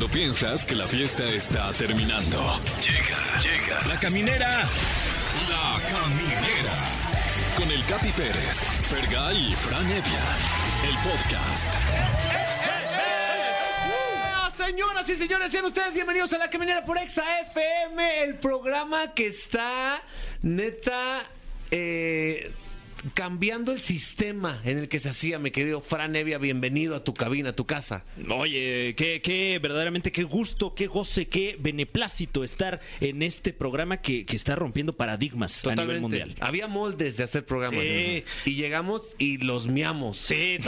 Cuando piensas que la fiesta está terminando. Llega, llega. La caminera. La caminera. Con el Capi Pérez, Fergay y Fran Evia. El podcast. Ah, Señoras y señores, sean ustedes bienvenidos a la Caminera por Exa FM, el programa que está neta eh, cambiando el sistema en el que se hacía, mi querido Fran Evia. Bienvenido a tu cabina, a tu casa. Oye, qué, qué, verdaderamente, qué gusto, qué goce, qué beneplácito estar en este programa que, que está rompiendo paradigmas a nivel mundial. Había moldes de hacer programas. Sí. Y llegamos y los miamos. Sí,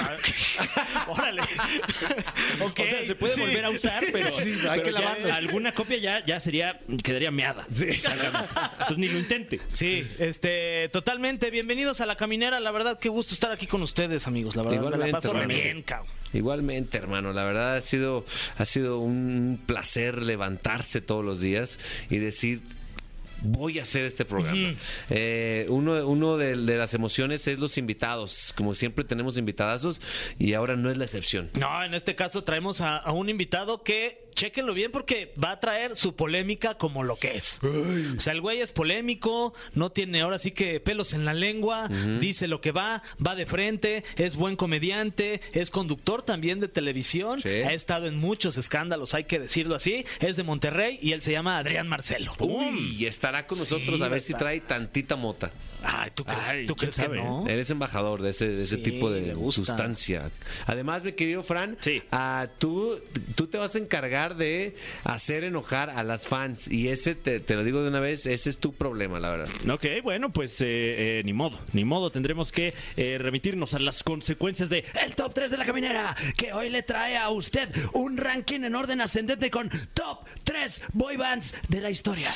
órale. ok, o sea, se puede sí. volver a usar, pero, Sí, hay pero que lavarlo. alguna copia ya, ya sería, quedaría meada. Sí. Entonces ni lo intente. Sí, este, totalmente. Bienvenidos a la caminera. La verdad, qué gusto estar aquí con ustedes, amigos. La verdad, me la Igualmente, paso re hermano. bien, cabrón. Igualmente, hermano, la verdad ha sido, ha sido un placer levantarse todos los días y decir, voy a hacer este programa. Eh, uno uno de, de las emociones es los invitados, como siempre tenemos invitadazos y ahora no es la excepción. No, en este caso traemos a, a un invitado que, chéquenlo bien, porque va a traer su polémica como lo que es. O sea, el güey es polémico, no tiene ahora sí que pelos en la lengua, dice lo que va, va de frente, es buen comediante, es conductor también de televisión, Sí. ha estado en muchos escándalos, hay que decirlo así, es de Monterrey y él se llama Adrián Marcelo. Uy, y estará con nosotros Sí, a ver si trae tantita mota. Ay, ¿tú crees, Ay, ¿tú crees que no? Él es embajador de ese, de ese Sí, tipo de sustancia. Además, mi querido Fran, Sí. ah, tú, tú te vas a encargar de hacer enojar a las fans. Y ese, te, te lo digo de una vez, ese es tu problema, la verdad. Ok, bueno, pues eh, eh, ni modo, ni modo. Tendremos que eh, remitirnos a las consecuencias de el top 3 de la caminera, que hoy le trae a usted un ranking en orden ascendente con top 3 boy bands de la historia.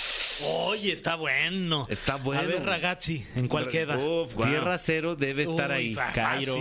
Oye, está bueno. Está bueno. A ver, ragazzi, ¿en cuál queda? Uf, guau. Tierra Cero debe estar Uy, ahí. fácil. Cairo.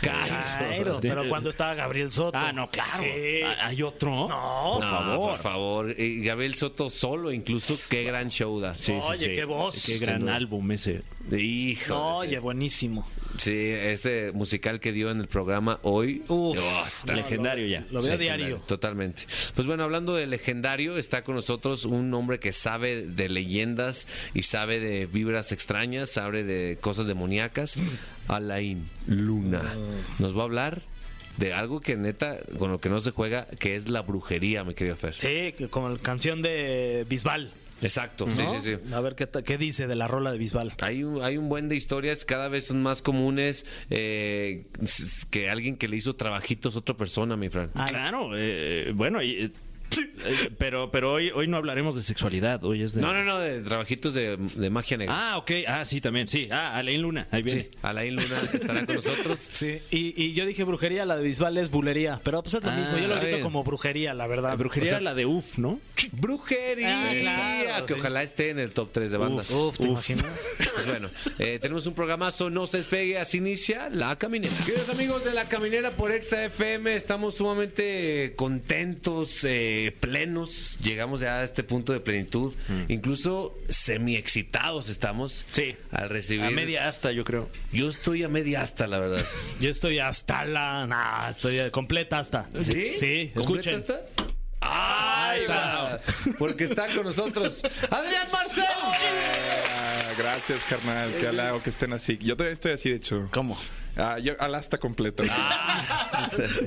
Cairo, pero cuando estaba Gabriel Soto. Ah, no, claro. Sí. Ah, ¿Hay otro? No, por No, favor. por favor. Y Gabriel Soto solo, incluso, qué gran show da. Sí, Oye, sí. qué voz. Qué gran álbum ese. Hijo. Oye, buenísimo. Sí, ese musical que dio en el programa hoy. Uf, Oh, legendario ya. Lo veo diario. Totalmente. Pues bueno, hablando de legendario, está con nosotros un hombre que sabe de leyendas y sabe de vibras extrañas, sabe de cosas demoníacas. Alain Luna. Nos va a hablar de algo que neta, con lo que no se juega, que es la brujería, mi querido Fer. Sí, que como la canción de Bisbal. Exacto, ¿no? sí, sí, sí. A ver qué, qué dice de la rola de Bisbal. Hay un, hay un buen de historias, cada vez son más comunes eh, que alguien que le hizo trabajitos a otra persona, mi Fran. Ay. Claro, eh, bueno, y, eh, pero, pero hoy, hoy no hablaremos de sexualidad, hoy es de... No, no, no, de trabajitos de, de magia negra. Ah, ok, ah, sí, también, sí. Ah, Alain Luna, ahí viene. Sí, Alain Luna estará con nosotros. Sí, y, y yo dije brujería, la de Bisbal es bulería, pero pues es lo Ah, mismo, yo lo está grito bien. como brujería, la verdad. La brujería O sea, era la de UF, ¿no? Brujería, Ah, claro, que sí. ojalá esté en el top 3 de bandas. Uf, ¿te Uf. imaginas? Pues bueno, eh, tenemos un programazo, no se despegue, así inicia La Caminera. Queridos amigos de La Caminera por Exa FM, estamos sumamente contentos, eh, plenos, llegamos ya a este punto de plenitud, incluso semi-excitados estamos Sí. al recibir... A media hasta, yo creo. Yo estoy a media hasta, la verdad. Yo estoy hasta la... Nah, estoy completa hasta. ¿Sí? Sí, ¿Completa escuchen. esta? ¡Ahí va! Porque está con nosotros Adrián Marcelo. Ah, gracias, carnal. Qué halago que estén así. Yo todavía estoy así, de hecho. ¿Cómo? Ah, yo al hasta completo.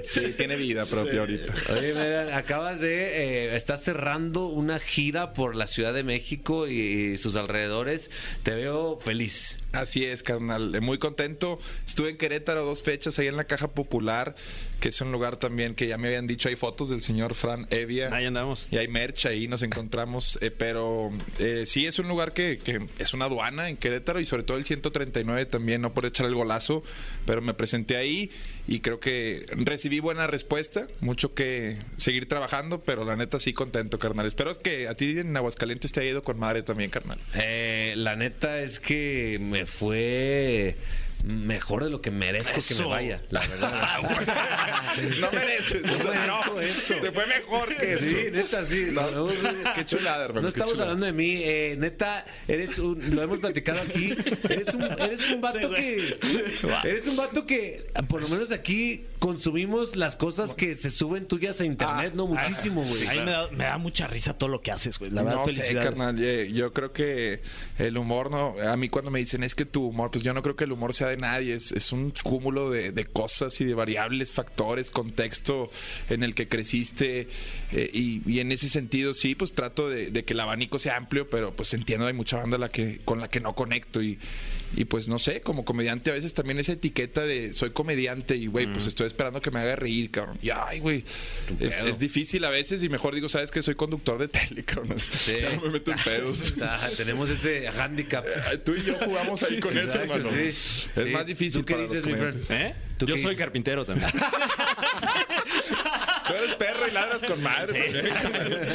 Sí, tiene vida propia ahorita. Oye, mira, acabas de. Eh, estás cerrando una gira por la Ciudad de México y, y sus alrededores. Te veo feliz. Así es, carnal. Eh, Muy contento. Estuve en Querétaro dos fechas ahí en la Caja Popular, que es un lugar también que ya me habían dicho. Hay fotos del señor Fran Evia. Ahí andamos. Y hay merch ahí, nos encontramos. eh, pero eh, sí es un lugar que, que es una aduana en Querétaro y sobre todo el 139 también, no por echar el golazo, pero me presenté ahí y creo que recibí buena respuesta. Mucho que seguir trabajando, pero la neta sí contento, carnal. Espero que a ti en Aguascalientes te haya ido con madre también, carnal. Eh, la neta es que me fue mejor de lo que merezco que me vaya, la verdad. no mereces. no. merezco esto. Te fue mejor que eso. Sí, neta, sí. No, Qué chulada, hermano. No estamos chulada. hablando de mí, eh, neta, eres un, lo hemos platicado aquí, eres un, eres un vato que, eres un vato que, por lo menos aquí, consumimos las cosas que se suben tuyas a internet, no muchísimo, güey. A mí me da, me da mucha risa todo lo que haces, güey. La verdad, no sé, carnal. eh, Yo creo que el humor, no. A mí cuando me dicen es que tu humor, pues yo no creo que el humor sea de nadie. Es, es un cúmulo de, de cosas y de variables, factores, contexto en el que creciste. eh, y, y en ese sentido, sí, pues trato de, de que el abanico sea amplio, pero pues entiendo hay mucha banda la que, con la que no conecto. Y, y pues no sé, como comediante a veces también esa etiqueta de soy comediante y güey, pues estoy esperando que me haga reír, cabrón. Y ay, güey. Es, difícil a veces y mejor digo, sabes que soy conductor de tele, cabrón. Ya no me meto en pedos. Ah, tenemos ese handicap. Ay, Tú y yo jugamos ahí con eso, Exacto, hermano. sí, Es sí. más difícil ¿Tú qué para los dices, mi friend? ¿Eh? ¿Tú Yo qué soy dices? carpintero también. Tú eres perro y ladras con madre. también.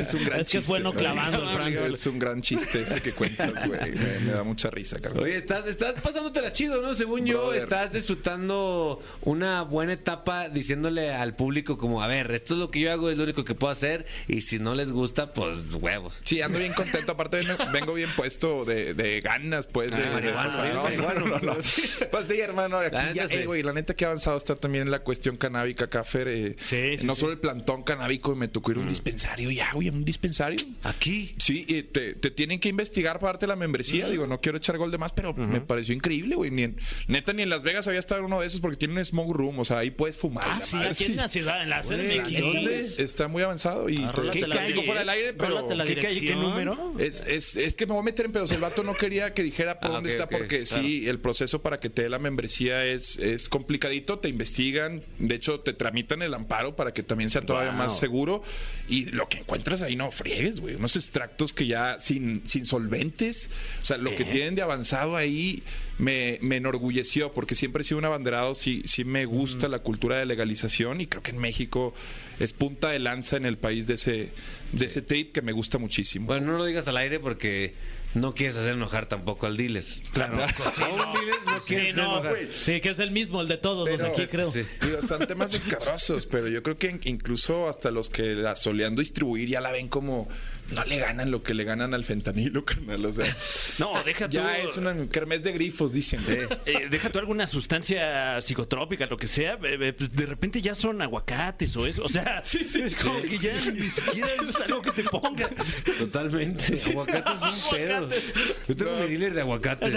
Es un gran Es que es bueno chiste, clavando el Frank. Es un gran chiste ese que cuentas, güey. Me, me da mucha risa, carnal. Oye, estás, estás pasándotela chido, ¿no? Según yo, estás disfrutando una buena etapa diciéndole al público como, a ver, esto es lo que yo hago, es lo único que puedo hacer, y si no les gusta, pues huevos. Sí, ando bien contento. Aparte, vengo, bien puesto de, de ganas, pues. De, Ah, de- no, marihuano. no, no, no. Pues sí, hermano. Aquí La ya, eh, sí. güey, la neta que ha avanzado está también en la cuestión canábica, Café. eh, Sí, sí, no sí. solo el plantón canábico, me tocó ir a Mm. un dispensario ya, güey, un dispensario. Aquí. Sí, y te, te tienen que investigar para darte la membresía. Digo, no quiero echar gol de más, pero me pareció increíble, güey. Ni en- neta, ni en Las Vegas había estado uno de esos porque tiene un smoke room. O sea, ahí puedes fumar. Ah, sí, aquí en la ciudad, en la CDMX. ¿dónde? Está muy avanzado y Ah, te, la digo di- fuera del aire, pero la ¿Qué calle, qué número? es, es, es que me voy a meter en pedos. El vato no quería que dijera por Ah, dónde ok, está porque claro. sí, el proceso para que te dé la membresía es, es complicadito. Te investigan, de hecho, te tramitan el amparo para que también sea todavía Wow. más seguro. Y lo que encuentras ahí no friegues, güey. Unos extractos que ya sin, sin solventes, o sea, lo que tienen de avanzado ahí me, me enorgulleció porque siempre he sido un abanderado. Sí, sí me gusta la cultura de legalización y creo que en México es punta de lanza en el país de ese, de ese trip que me gusta muchísimo. Bueno, no lo digas al aire porque no quieres hacer enojar tampoco al dealer. Claro. A un dealer no quieres Sí, hacer no, enojar. güey. sí, que es el mismo, el de todos los Pero- aquí, creo. Sí. Digo, son temas escabrosos, pero yo creo que incluso hasta los que la solean distribuir ya la ven como no le ganan lo que le ganan al fentanilo, carnal. O sea, No, deja tú. ya es una kermés de grifos, dicen. Eh, deja tú alguna sustancia psicotrópica, lo que sea, eh, eh, pues, de repente ya son aguacates o eso. O sea, es como que ya ni siquiera es algo que te ponga. Totalmente. Aguacate es un pedo. Yo tengo mi dealer de aguacates.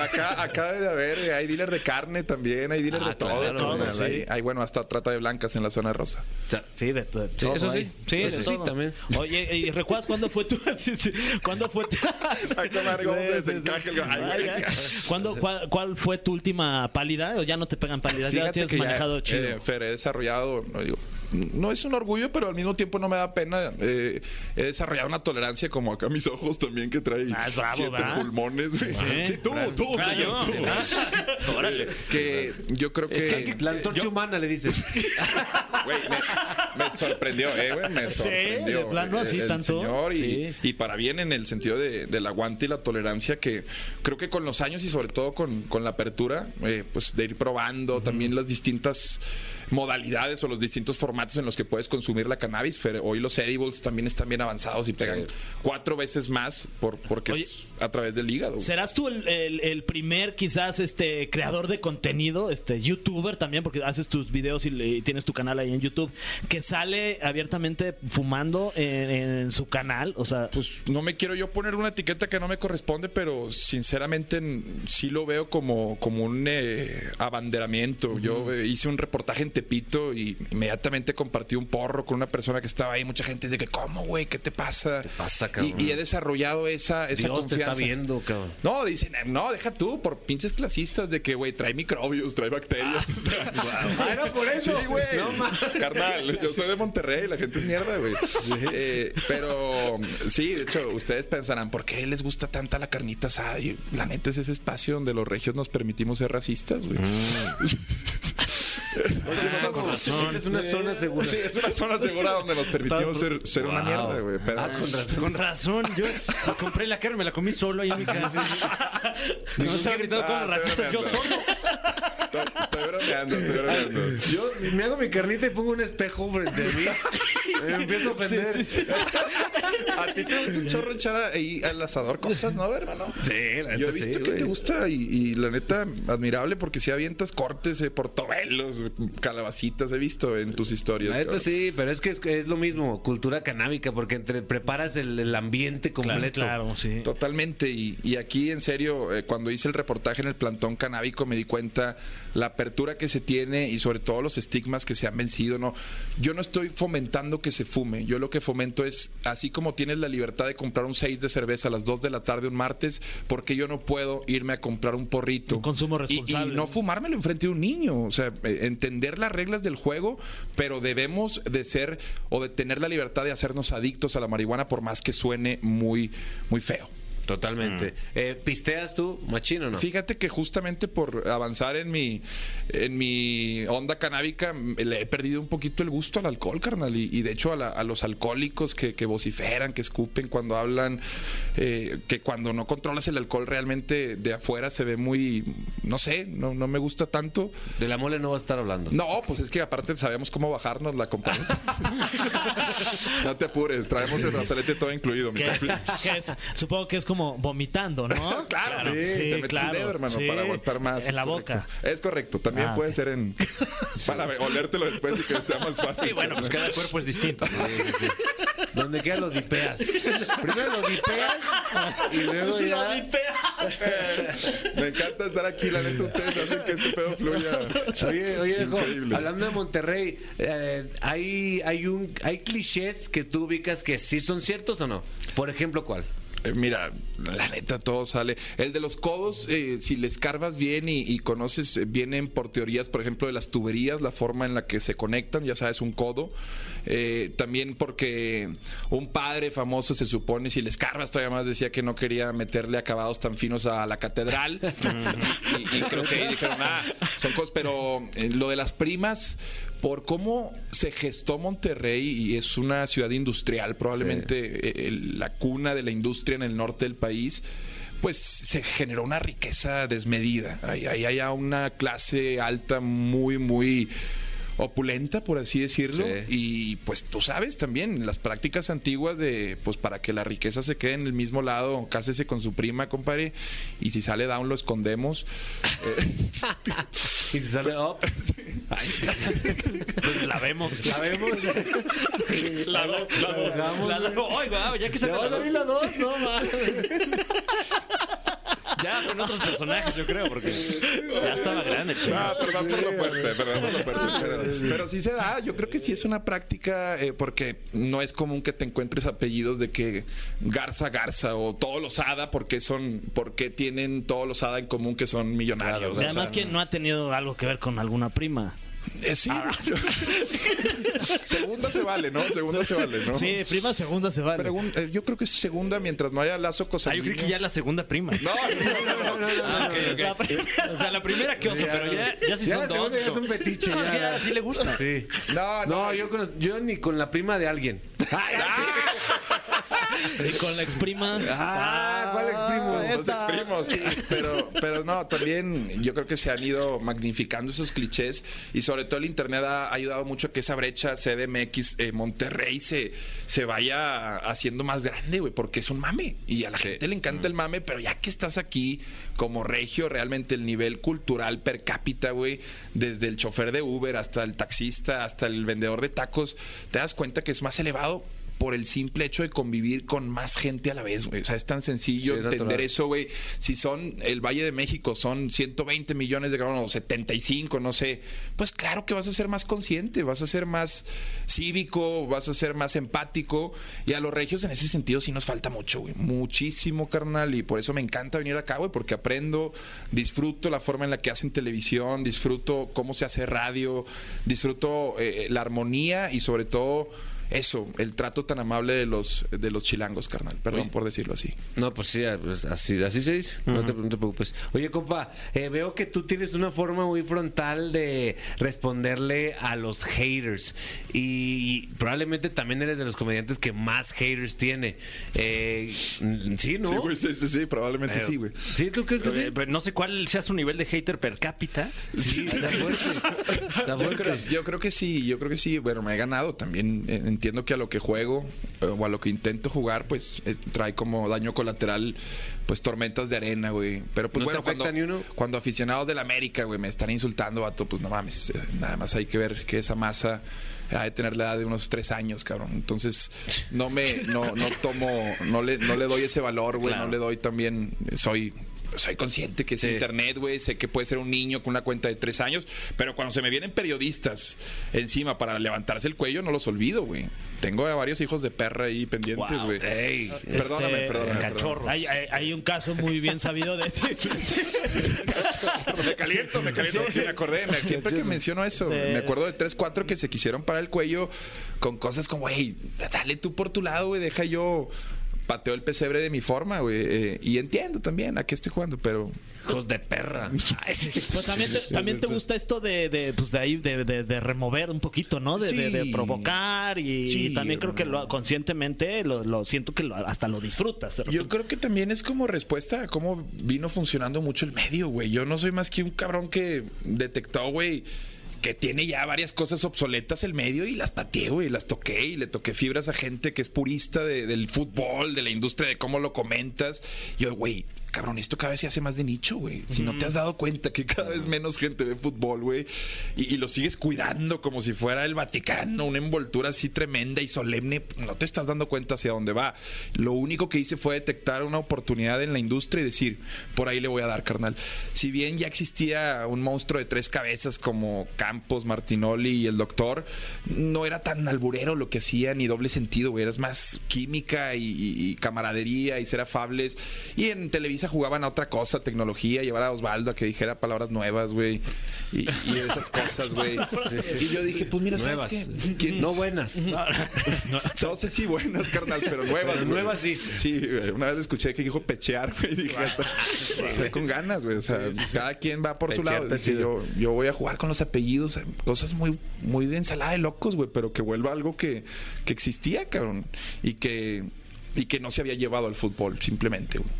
Acá, acá debe de haber, eh, hay dealer de carne también, hay dealer Ah, de todo. claro, todo, sí. hay, hay, bueno, hasta trata de blancas en la zona rosa. O sea, Sí, de, de Sí, todo eso sí. hay. Sí, Eso sí, todo. también. Oye, ¿y recuerdas cuándo fue tu... sí, sí, ¿Cuándo fue tu... El- Ay, Ay, ay. ¿Cuándo, cuál, cuál fue tu última pálida? ¿O ya no te pegan pálidas? Ya Fíjate tienes que ya, manejado chido. eh, Fer, he desarrollado, no, digo, no es un orgullo, pero al mismo tiempo no me da pena. eh, he desarrollado una tolerancia como acá mis ojos también que trae Ah, es bravo, siete ¿verdad? pulmones. güey. Sí. Sí, tú, tú, Ah, señor, yo. tú. Ah, órale. Que yo creo que, Es que la antorcha humana le dices. güey, me, me sorprendió, eh, güey, me Sí, sorprendió. de plano, así, el tanto. señor y, Sí. y para bien en el sentido de, del aguante y la tolerancia que creo que con los años y sobre todo con, con la apertura, eh, pues de ir probando también las distintas modalidades o los distintos formatos en los que puedes consumir la cannabis. Hoy los edibles también están bien avanzados y pegan cuatro veces más por, porque Oye, es a través del hígado. ¿Serás tú el, el- el primer, quizás, este creador de contenido, este youtuber también, porque haces tus videos y, tienes tu canal ahí en YouTube, que sale abiertamente fumando en, en su canal? O sea, Pues no me quiero yo poner una etiqueta que no me corresponde, pero sinceramente sí lo veo como, como un eh, abanderamiento. Yo eh, hice un reportaje en Tepito y inmediatamente compartí un porro con una persona que estaba ahí. Mucha gente dice que, ¿cómo, güey? ¿Qué te pasa? ¿Qué pasa, cabrón? Y, y he desarrollado esa, esa Dios te está confianza. viendo, cabrón. No, dicen, no, deja tú, por pinches clasistas de que, güey, trae microbios, trae bacterias. Ah, era por eso. Sí, güey. No, Carnal, yo soy de Monterrey, la gente es mierda, güey. Eh, pero sí, de hecho, ustedes pensarán, ¿por qué les gusta tanta la carnita asada? Y la neta es ese espacio donde los regios nos permitimos ser racistas, güey. Ah, con razón. Es una zona segura. Sí, es una zona segura donde nos permitimos ser, ser una Wow. mierda, güey. Pero Ah, con razón. Con razón, yo compré la carne, me la comí solo ahí en mi casa. No estaba gritando Ah, como racista yo solo. estoy, estoy bromeando, estoy bromeando. Yo me hago mi carnita y pongo un espejo frente a mí. Me empiezo a ofender. Sí, A ti te gusta un chorro echar ahí al asador cosas, ¿no, hermano? la Yo neta he visto sí, que güey. te gusta y, y la neta, admirable porque si avientas cortes, eh, portobelos, calabacitas, he visto en tus historias. Neta sí, pero es que es, es lo mismo, cultura canábica, porque entre preparas el, el ambiente completo. Claro, sí. Totalmente, y, y aquí en serio, eh, cuando hice el reportaje en el plantón canábico me di cuenta la apertura que se tiene y sobre todo los estigmas que se han vencido. No, yo no estoy fomentando que se fume, yo lo que fomento es, así como tienes la libertad de comprar un 6 de cerveza a las 2 de la tarde un martes, porque yo no puedo irme a comprar un porrito? Un consumo Y- responsable. Y, no fumármelo enfrente de un niño, o sea, eh, entender las reglas del juego, pero debemos de ser o de tener la libertad de hacernos adictos a la marihuana por más que suene muy, muy feo. Totalmente. Eh, ¿Pisteas tú, machín o no? Fíjate que justamente por avanzar en mi en mi onda canábica le he perdido un poquito el gusto al alcohol, carnal. Y, y de hecho a, la- a los alcohólicos que, que vociferan, que escupen cuando hablan, eh, que cuando no controlas el alcohol realmente de afuera se ve muy, no sé, no, no me gusta tanto. De la mole no vas a estar hablando. No, pues es que aparte sabemos cómo bajarnos la compañía. no te apures, traemos el brazalete todo incluido. mi ¿Qué- compi. qué es? Supongo que es como vomitando, ¿no? Claro, sí, te metes claro, el dedo, hermano, sí. para aguantar más. En la correcto. boca. Es correcto, también Ah, puede ser en... Para olértelo después y que sea más fácil. Sí, bueno, pues cada cuerpo es distinto. Donde queda lo dipeas. Primero lo dipeas y luego ya... Me encanta estar aquí, la neta, ustedes hacen que este pedo fluya. Oye, oye, increíble. hablando de Monterrey, eh, hay, hay, un, hay clichés que tú ubicas que sí son ciertos o no. Por ejemplo, ¿cuál? Eh, Mira, la neta todo sale. El de los codos, eh, si le escarbas bien y, y conoces, eh, vienen por teorías, por ejemplo, de las tuberías, la forma en la que se conectan, ya sabes, un codo. Eh, también porque un padre famoso se supone, si le escarbas todavía más, decía que no quería meterle acabados tan finos a la catedral. y, y creo que ahí dijeron, ah, son cosas, pero lo de las primas, por cómo se gestó Monterrey y es una ciudad industrial, probablemente eh, el- la cuna de la industria en el norte del país, pues se generó una riqueza desmedida. Ahí hay, hay una clase alta muy, muy opulenta, por así decirlo, Sí. y pues tú sabes también las prácticas antiguas de pues para que la riqueza se quede en el mismo lado, cásese con su prima, compadre, y si sale down lo escondemos. Y si sale up, Pues la vemos. la vemos. La dos, la. Damos, La dos. Ay, guau, ya que se va a salir la dos, no mames. Ya con otros personajes, yo creo, porque ya estaba grande. chico. Ah, perdón por lo fuerte, perdón por lo fuerte. Pero, sí se da, yo creo que sí es una práctica, eh, porque no es común que te encuentres apellidos de que Garza Garza o todos los Ada, porque son, porque tienen todos los Ada en común que son millonarios. Y o sea, además, que no ha tenido algo que ver con alguna prima? Eh, sí. segunda se vale, ¿no? Segunda se vale, ¿no? Sí, prima segunda se vale. Pregun- eh, yo creo que es segunda mientras no haya lazo Ah, cosanguíneo. yo creí que ya la segunda prima. No, no, no, no. Ah. La pri- O sea, la primera que oso, pero ya, ya si Ya son la dos. ya es un fetiche. No, ya. ya sí le gusta. Sí. No, No, no, yo, con- yo ni con la prima de alguien. Y con la ex prima. Ah, ¿cuál exprimo? Los exprimos, sí. Pero, pero no, también yo creo que se han ido magnificando esos clichés y sobre todo el internet ha ayudado mucho a que esa brecha CDMX eh, Monterrey se, se vaya haciendo más grande, güey, porque es un mame y a la gente le encanta el mame, pero ya que estás aquí como regio, realmente el nivel cultural per cápita, güey, desde el chofer de Uber hasta el taxista, hasta el vendedor de tacos, te das cuenta que es más elevado por el simple hecho de convivir con más gente a la vez, güey. O sea, es tan sencillo Sí, entender natural. eso, güey. Si son el Valle de México, son 120 millones de granos, o 75, no sé. Pues claro que vas a ser más consciente, vas a ser más cívico, vas a ser más empático. Y a los regios en ese sentido sí nos falta mucho, güey. Muchísimo, carnal. Y por eso me encanta venir acá, güey, porque aprendo, disfruto la forma en la que hacen televisión, disfruto cómo se hace radio, disfruto eh, la armonía y sobre todo eso, el trato tan amable de los, de los chilangos, carnal. Perdón Oye. por decirlo así. No, pues sí, pues así, así se dice. no, te, no te preocupes. Oye, compa, eh, veo que tú tienes una forma muy frontal de responderle a los haters. Y, probablemente también eres de los comediantes que más haters tiene. Eh, sí, ¿no? Sí, güey, sí, sí, sí, probablemente Pero- sí, güey. ¿Sí? ¿Tú crees que sí? Eh, pero no sé cuál sea su nivel de hater per cápita. Sí, está fuerte. Yo creo, yo creo que sí, yo creo que sí. Bueno, me he ganado también. eh, Entiendo que a lo que juego eh, o a lo que intento jugar, pues eh, trae como daño colateral, pues tormentas de arena, güey. Pero pues ¿No te bueno, cuando, ni uno? cuando aficionados del América, güey, me están insultando, vato, pues no mames. eh, Nada más hay que ver que esa masa ha de tener la edad de unos tres años, cabrón. Entonces, no me, no, no tomo, no le, no le doy ese valor, güey. Claro. No le doy también, soy soy consciente que es Sí. internet, güey. Sé que puede ser un niño con una cuenta de tres años. Pero cuando se me vienen periodistas encima para levantarse el cuello, no los olvido, güey. Tengo a varios hijos de perra ahí pendientes, güey. Ey, Perdóname, Este, perdóname. cachorro. Hay, hay- hay un caso muy bien sabido de perdóname. Me caliento, me caliento. Sí, me acordé. me- siempre que menciono eso, De- me acuerdo de tres, cuatro que se quisieron parar el cuello con cosas como, güey, dale tú por tu lado, güey. Deja yo pateo el pesebre de mi forma, güey. eh, y entiendo también a qué estoy jugando, pero hijos de perra. Pues también te, también te gusta esto de, de, pues de ahí, de, de- de remover un poquito, ¿no? De, de- de Sí. provocar y, Sí, y también creo que lo, conscientemente lo, lo siento que lo- hasta lo disfrutas. Yo creo que también es como respuesta a cómo vino funcionando mucho el medio, güey. Yo no soy más que un cabrón que detectó, güey, que tiene ya varias cosas obsoletas el medio y las pateé, güey, las toqué y le toqué fibras a gente que es purista de- del fútbol, de la industria, de cómo lo comentas. Yo, güey, cabrón, esto cada vez se hace más de nicho, güey. Si no te has dado cuenta que cada vez menos gente ve fútbol, güey, y, y lo sigues cuidando como si fuera el Vaticano, una envoltura así tremenda y solemne, no te estás dando cuenta hacia dónde va. Lo único que hice fue detectar una oportunidad en la industria y decir, por ahí le voy a dar, carnal. Si bien ya existía un monstruo de tres cabezas como Campos, Martinoli y el Doctor, no era tan alburero lo que hacía ni doble sentido, güey. Eras más química y, y- y camaradería y ser afables. Y en Jugaban a otra cosa, tecnología, llevar a Osvaldo a que dijera palabras nuevas, güey. Y, y esas cosas, güey. Y yo dije, pues mira, ¿sabes Nuevas. qué? ¿Quién- No buenas. no sé si buenas, carnal, pero nuevas. Pero güey. nuevas sí. Sí, güey. Una vez escuché que dijo pechear, güey. Dije, fue con ganas, güey. O sea, cada quien va por su lado. Dije, yo, yo voy a jugar con los apellidos, eh, cosas muy, muy de ensalada de locos, güey, pero que vuelva algo que, que existía, cabrón. Y que, y que no se había llevado al fútbol, simplemente, güey.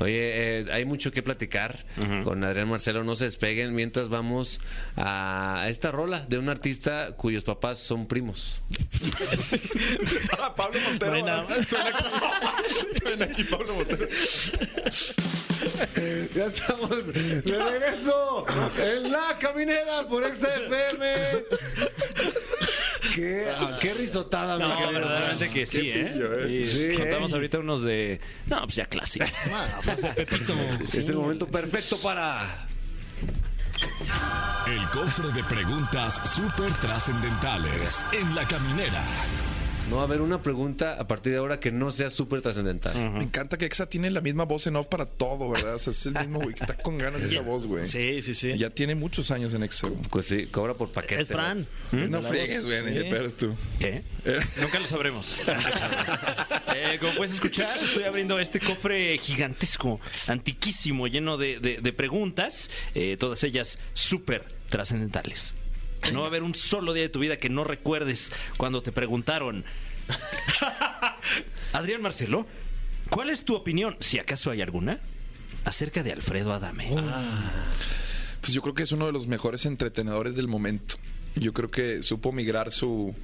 Oye, eh, hay mucho que platicar con Adrián Marcelo. No se despeguen mientras vamos a esta rola de un artista cuyos papás son primos. Ah, Pablo Montero. No nada. Suena aquí, suena aquí Pablo Montero. Ya estamos de regreso en la caminera por XFM. ¿Qué, qué risotada, No, verdaderamente que sí, ¿eh? pillo, ¿eh? Y Sí, contamos ¿eh? ahorita unos de. No, pues ya clásicos. Ah, pues Pepito. Es el momento perfecto para. El cofre de preguntas súper trascendentales en la caminera. No va a haber una pregunta a partir de ahora que no sea súper trascendental. Me encanta que Exa tiene la misma voz en off para todo, ¿verdad? O sea, es el mismo güey que está con ganas de esa voz, güey. Sí, sí, sí. Ya tiene muchos años en Exa. güey. Pues sí, cobra por paquete. es Fran. No La friegues, güey, ni Sí. de pedos tú. ¿Qué? Nunca lo sabremos. Eh, como puedes escuchar, estoy abriendo este cofre gigantesco, antiquísimo, lleno de, de- de preguntas, eh, todas ellas súper trascendentales. No va a haber un solo día de tu vida que no recuerdes cuando te preguntaron. Adrián Marcelo, ¿cuál es tu opinión, si acaso hay alguna, acerca de Alfredo Adame? Pues yo creo que es uno de los mejores entretenedores del momento. Yo creo que supo migrar su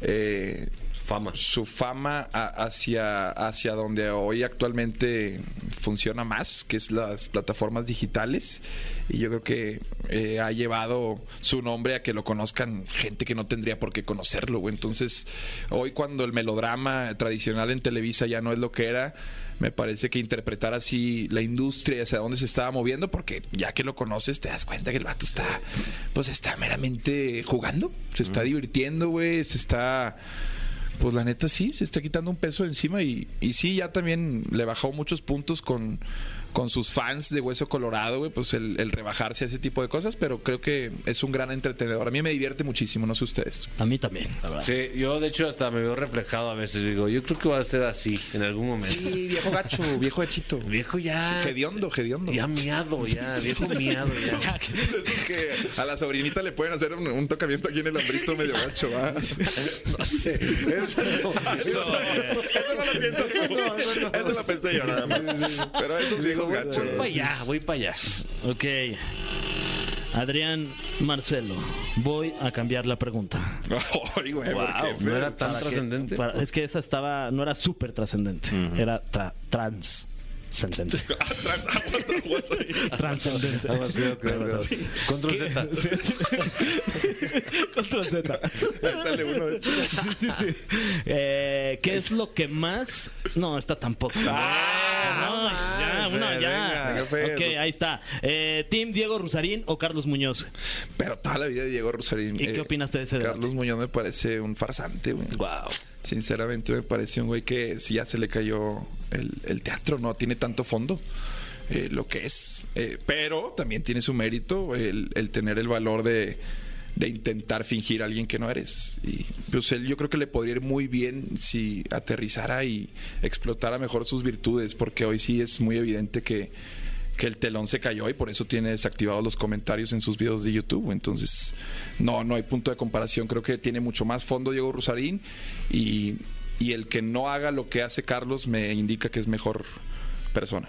eh, Fama. su fama a- hacia, hacia donde hoy actualmente funciona más, que es las plataformas digitales. Y yo creo que eh, ha llevado su nombre a que lo conozcan gente que no tendría por qué conocerlo. güey. Entonces, hoy cuando el melodrama tradicional en Televisa ya no es lo que era, me parece que interpretar así la industria y hacia dónde se estaba moviendo, porque ya que lo conoces te das cuenta que el vato está, pues está meramente jugando, se está divirtiendo, güey, se está... Pues la neta sí, se está quitando un peso encima y, y sí, ya también le bajó muchos puntos con, con sus fans de Hueso Colorado, güey, pues el, el rebajarse a ese tipo de cosas, pero creo que es un gran entretenedor. A mí me divierte muchísimo, no sé ustedes. A mí también, la verdad. Sí, yo de hecho hasta me veo reflejado a veces. Digo, yo creo que va a ser así en algún momento. Sí, viejo gacho, viejo hechito. Viejo ya. Hediondo, hediondo. Ya miado, ya. Viejo miado, ya. que a la sobrinita le pueden hacer un, un tocamiento aquí en el hombrito medio gacho, ¿va? No sé. Eso no. Eso, eh, Eso no lo piensas tú. Eso lo pensé yo nada más. Pero esos viejos gachos. Voy para allá, voy para allá. Ok. Adrián Marcelo, voy a cambiar la pregunta. Ay, güey, ¿por Wow, ¿No era tan trascendente? es que esa estaba, no era súper trascendente, era tra- transcendente. Cuidado, cuidado. Control Z. Control Z. Ahí sale uno de. Sí, sí, sí. Eh, ¿Qué es lo que más.? No, está tampoco. Ah, no, ya, una, ya. ok, ahí está. Eh, ¿Team Diego Rusarín o Carlos Muñoz? Pero toda la vida de Diego Rosarín. ¿Y qué opinaste de ese debate? Carlos Muñoz me parece un farsante, güey. Wow. Sinceramente me parece un güey que si ya se le cayó el, teatro, no tiene tanto fondo. eh, lo que es. Eh, pero también tiene su mérito el, el tener el valor de, de intentar fingir a alguien que no eres. Y pues él yo creo que le podría ir muy bien si aterrizara y explotara mejor sus virtudes, porque hoy sí es muy evidente que, que el telón se cayó y por eso tiene desactivados los comentarios en sus videos de YouTube. Entonces, no, no hay punto de comparación. Creo que tiene mucho más fondo Diego Rusarín y, y el que no haga lo que hace Carlos me indica que es mejor persona.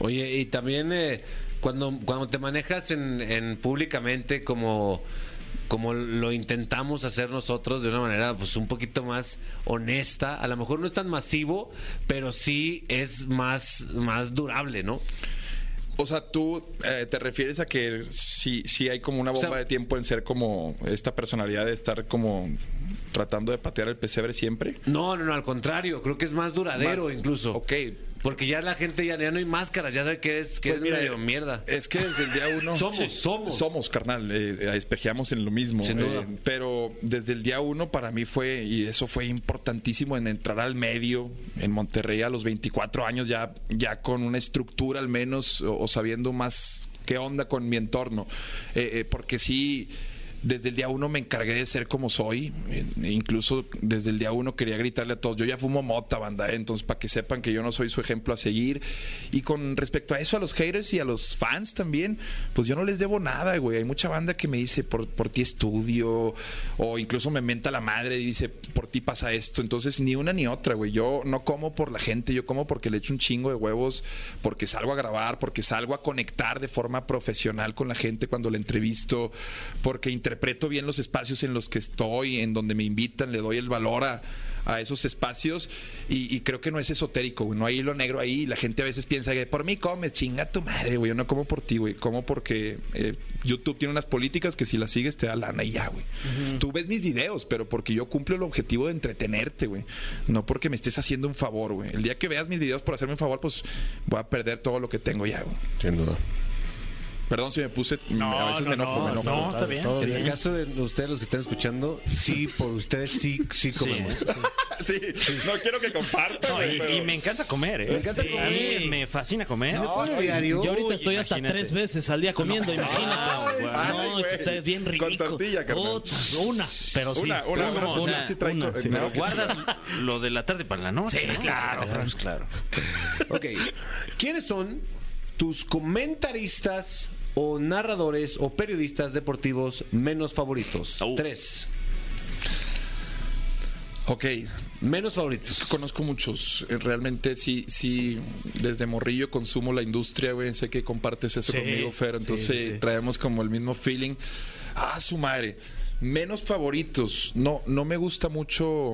Oye, y también eh, cuando, cuando te manejas en, en públicamente como, como lo intentamos hacer nosotros de una manera pues un poquito más honesta, a lo mejor no es tan masivo, pero sí es más, más durable, ¿no? O sea, tú eh, te refieres a que sí, sí hay como una bomba sea- de tiempo en ser como esta personalidad de estar como tratando de patear el pesebre siempre. No, no, no, al contrario, creo que es más duradero Más- incluso. Ok. Porque ya la gente ya, ya no hay máscaras, ya sabe que es, que Pues es mira, medio mierda. Es que desde el día uno. Somos, somos. Somos, carnal. eh, eh, espejeamos en lo mismo. Sin duda. eh, pero desde el día uno para mí fue, y eso fue importantísimo en entrar al medio en Monterrey a los 24 años, ya, ya con una estructura al menos, o, o sabiendo más qué onda con mi entorno. Eh, eh, porque sí. Desde el día uno me encargué de ser como soy. eh, incluso desde el día uno quería gritarle a todos, yo ya fumo mota, banda, eh, entonces para que sepan que yo no soy su ejemplo a seguir. Y con respecto a eso, a los haters y a los fans también, pues yo no les debo nada, güey. Hay mucha banda que me dice, por, por ti estudio, o incluso me menta la madre y dice, por ti pasa esto. Entonces, ni una ni otra, güey. Yo no como por la gente, yo como porque le echo un chingo de huevos, porque salgo a grabar, porque salgo a conectar de forma profesional con la gente cuando la entrevisto, porque interpreto bien los espacios en los que estoy, en donde me invitan, le doy el valor a, a esos espacios y, y creo que no es esotérico, güey. No hay hilo negro ahí. La gente a veces piensa que por mí comes, chinga tu madre, güey. Yo no como por ti, güey. Como porque eh, YouTube tiene unas políticas que si las sigues te da lana y ya, güey. Tú ves mis videos, pero porque yo cumplo el objetivo de entretenerte, güey. No porque me estés haciendo un favor, güey. El día que veas mis videos por hacerme un favor, pues voy a perder todo lo que tengo ya, güey. Sin duda. Perdón si me puse. No, a veces no, me enojo, no, me enojo. no, está bien. En el caso de ustedes, los que están escuchando, sí, por ustedes sí, sí comemos. Sí, no quiero que compartas. No, y, pero- y me encanta comer, ¿eh? Me encanta Sí, comer. A mí me fascina comer. Se pone diario. Yo ahorita estoy hasta imagínate. tres veces al día comiendo, imagínate. Ay, no, güey. está bien rico. Con tortilla. Otra, una, pero sí. Una, una, una, sí traigo- una, sí. no, Pero guardas lo de la tarde para la noche. Sí, ¿no? claro, claro. Ok. ¿Quiénes son tus comentaristas o narradores o periodistas deportivos menos favoritos? Tres. Ok, Menos favoritos. Conozco muchos. Eh, Realmente sí, sí, desde morrillo consumo la industria, güey. Sé que compartes eso Sí, conmigo, Fer. Entonces sí, sí. traemos como el mismo feeling. Ah, su madre. Menos favoritos. No, no me gusta mucho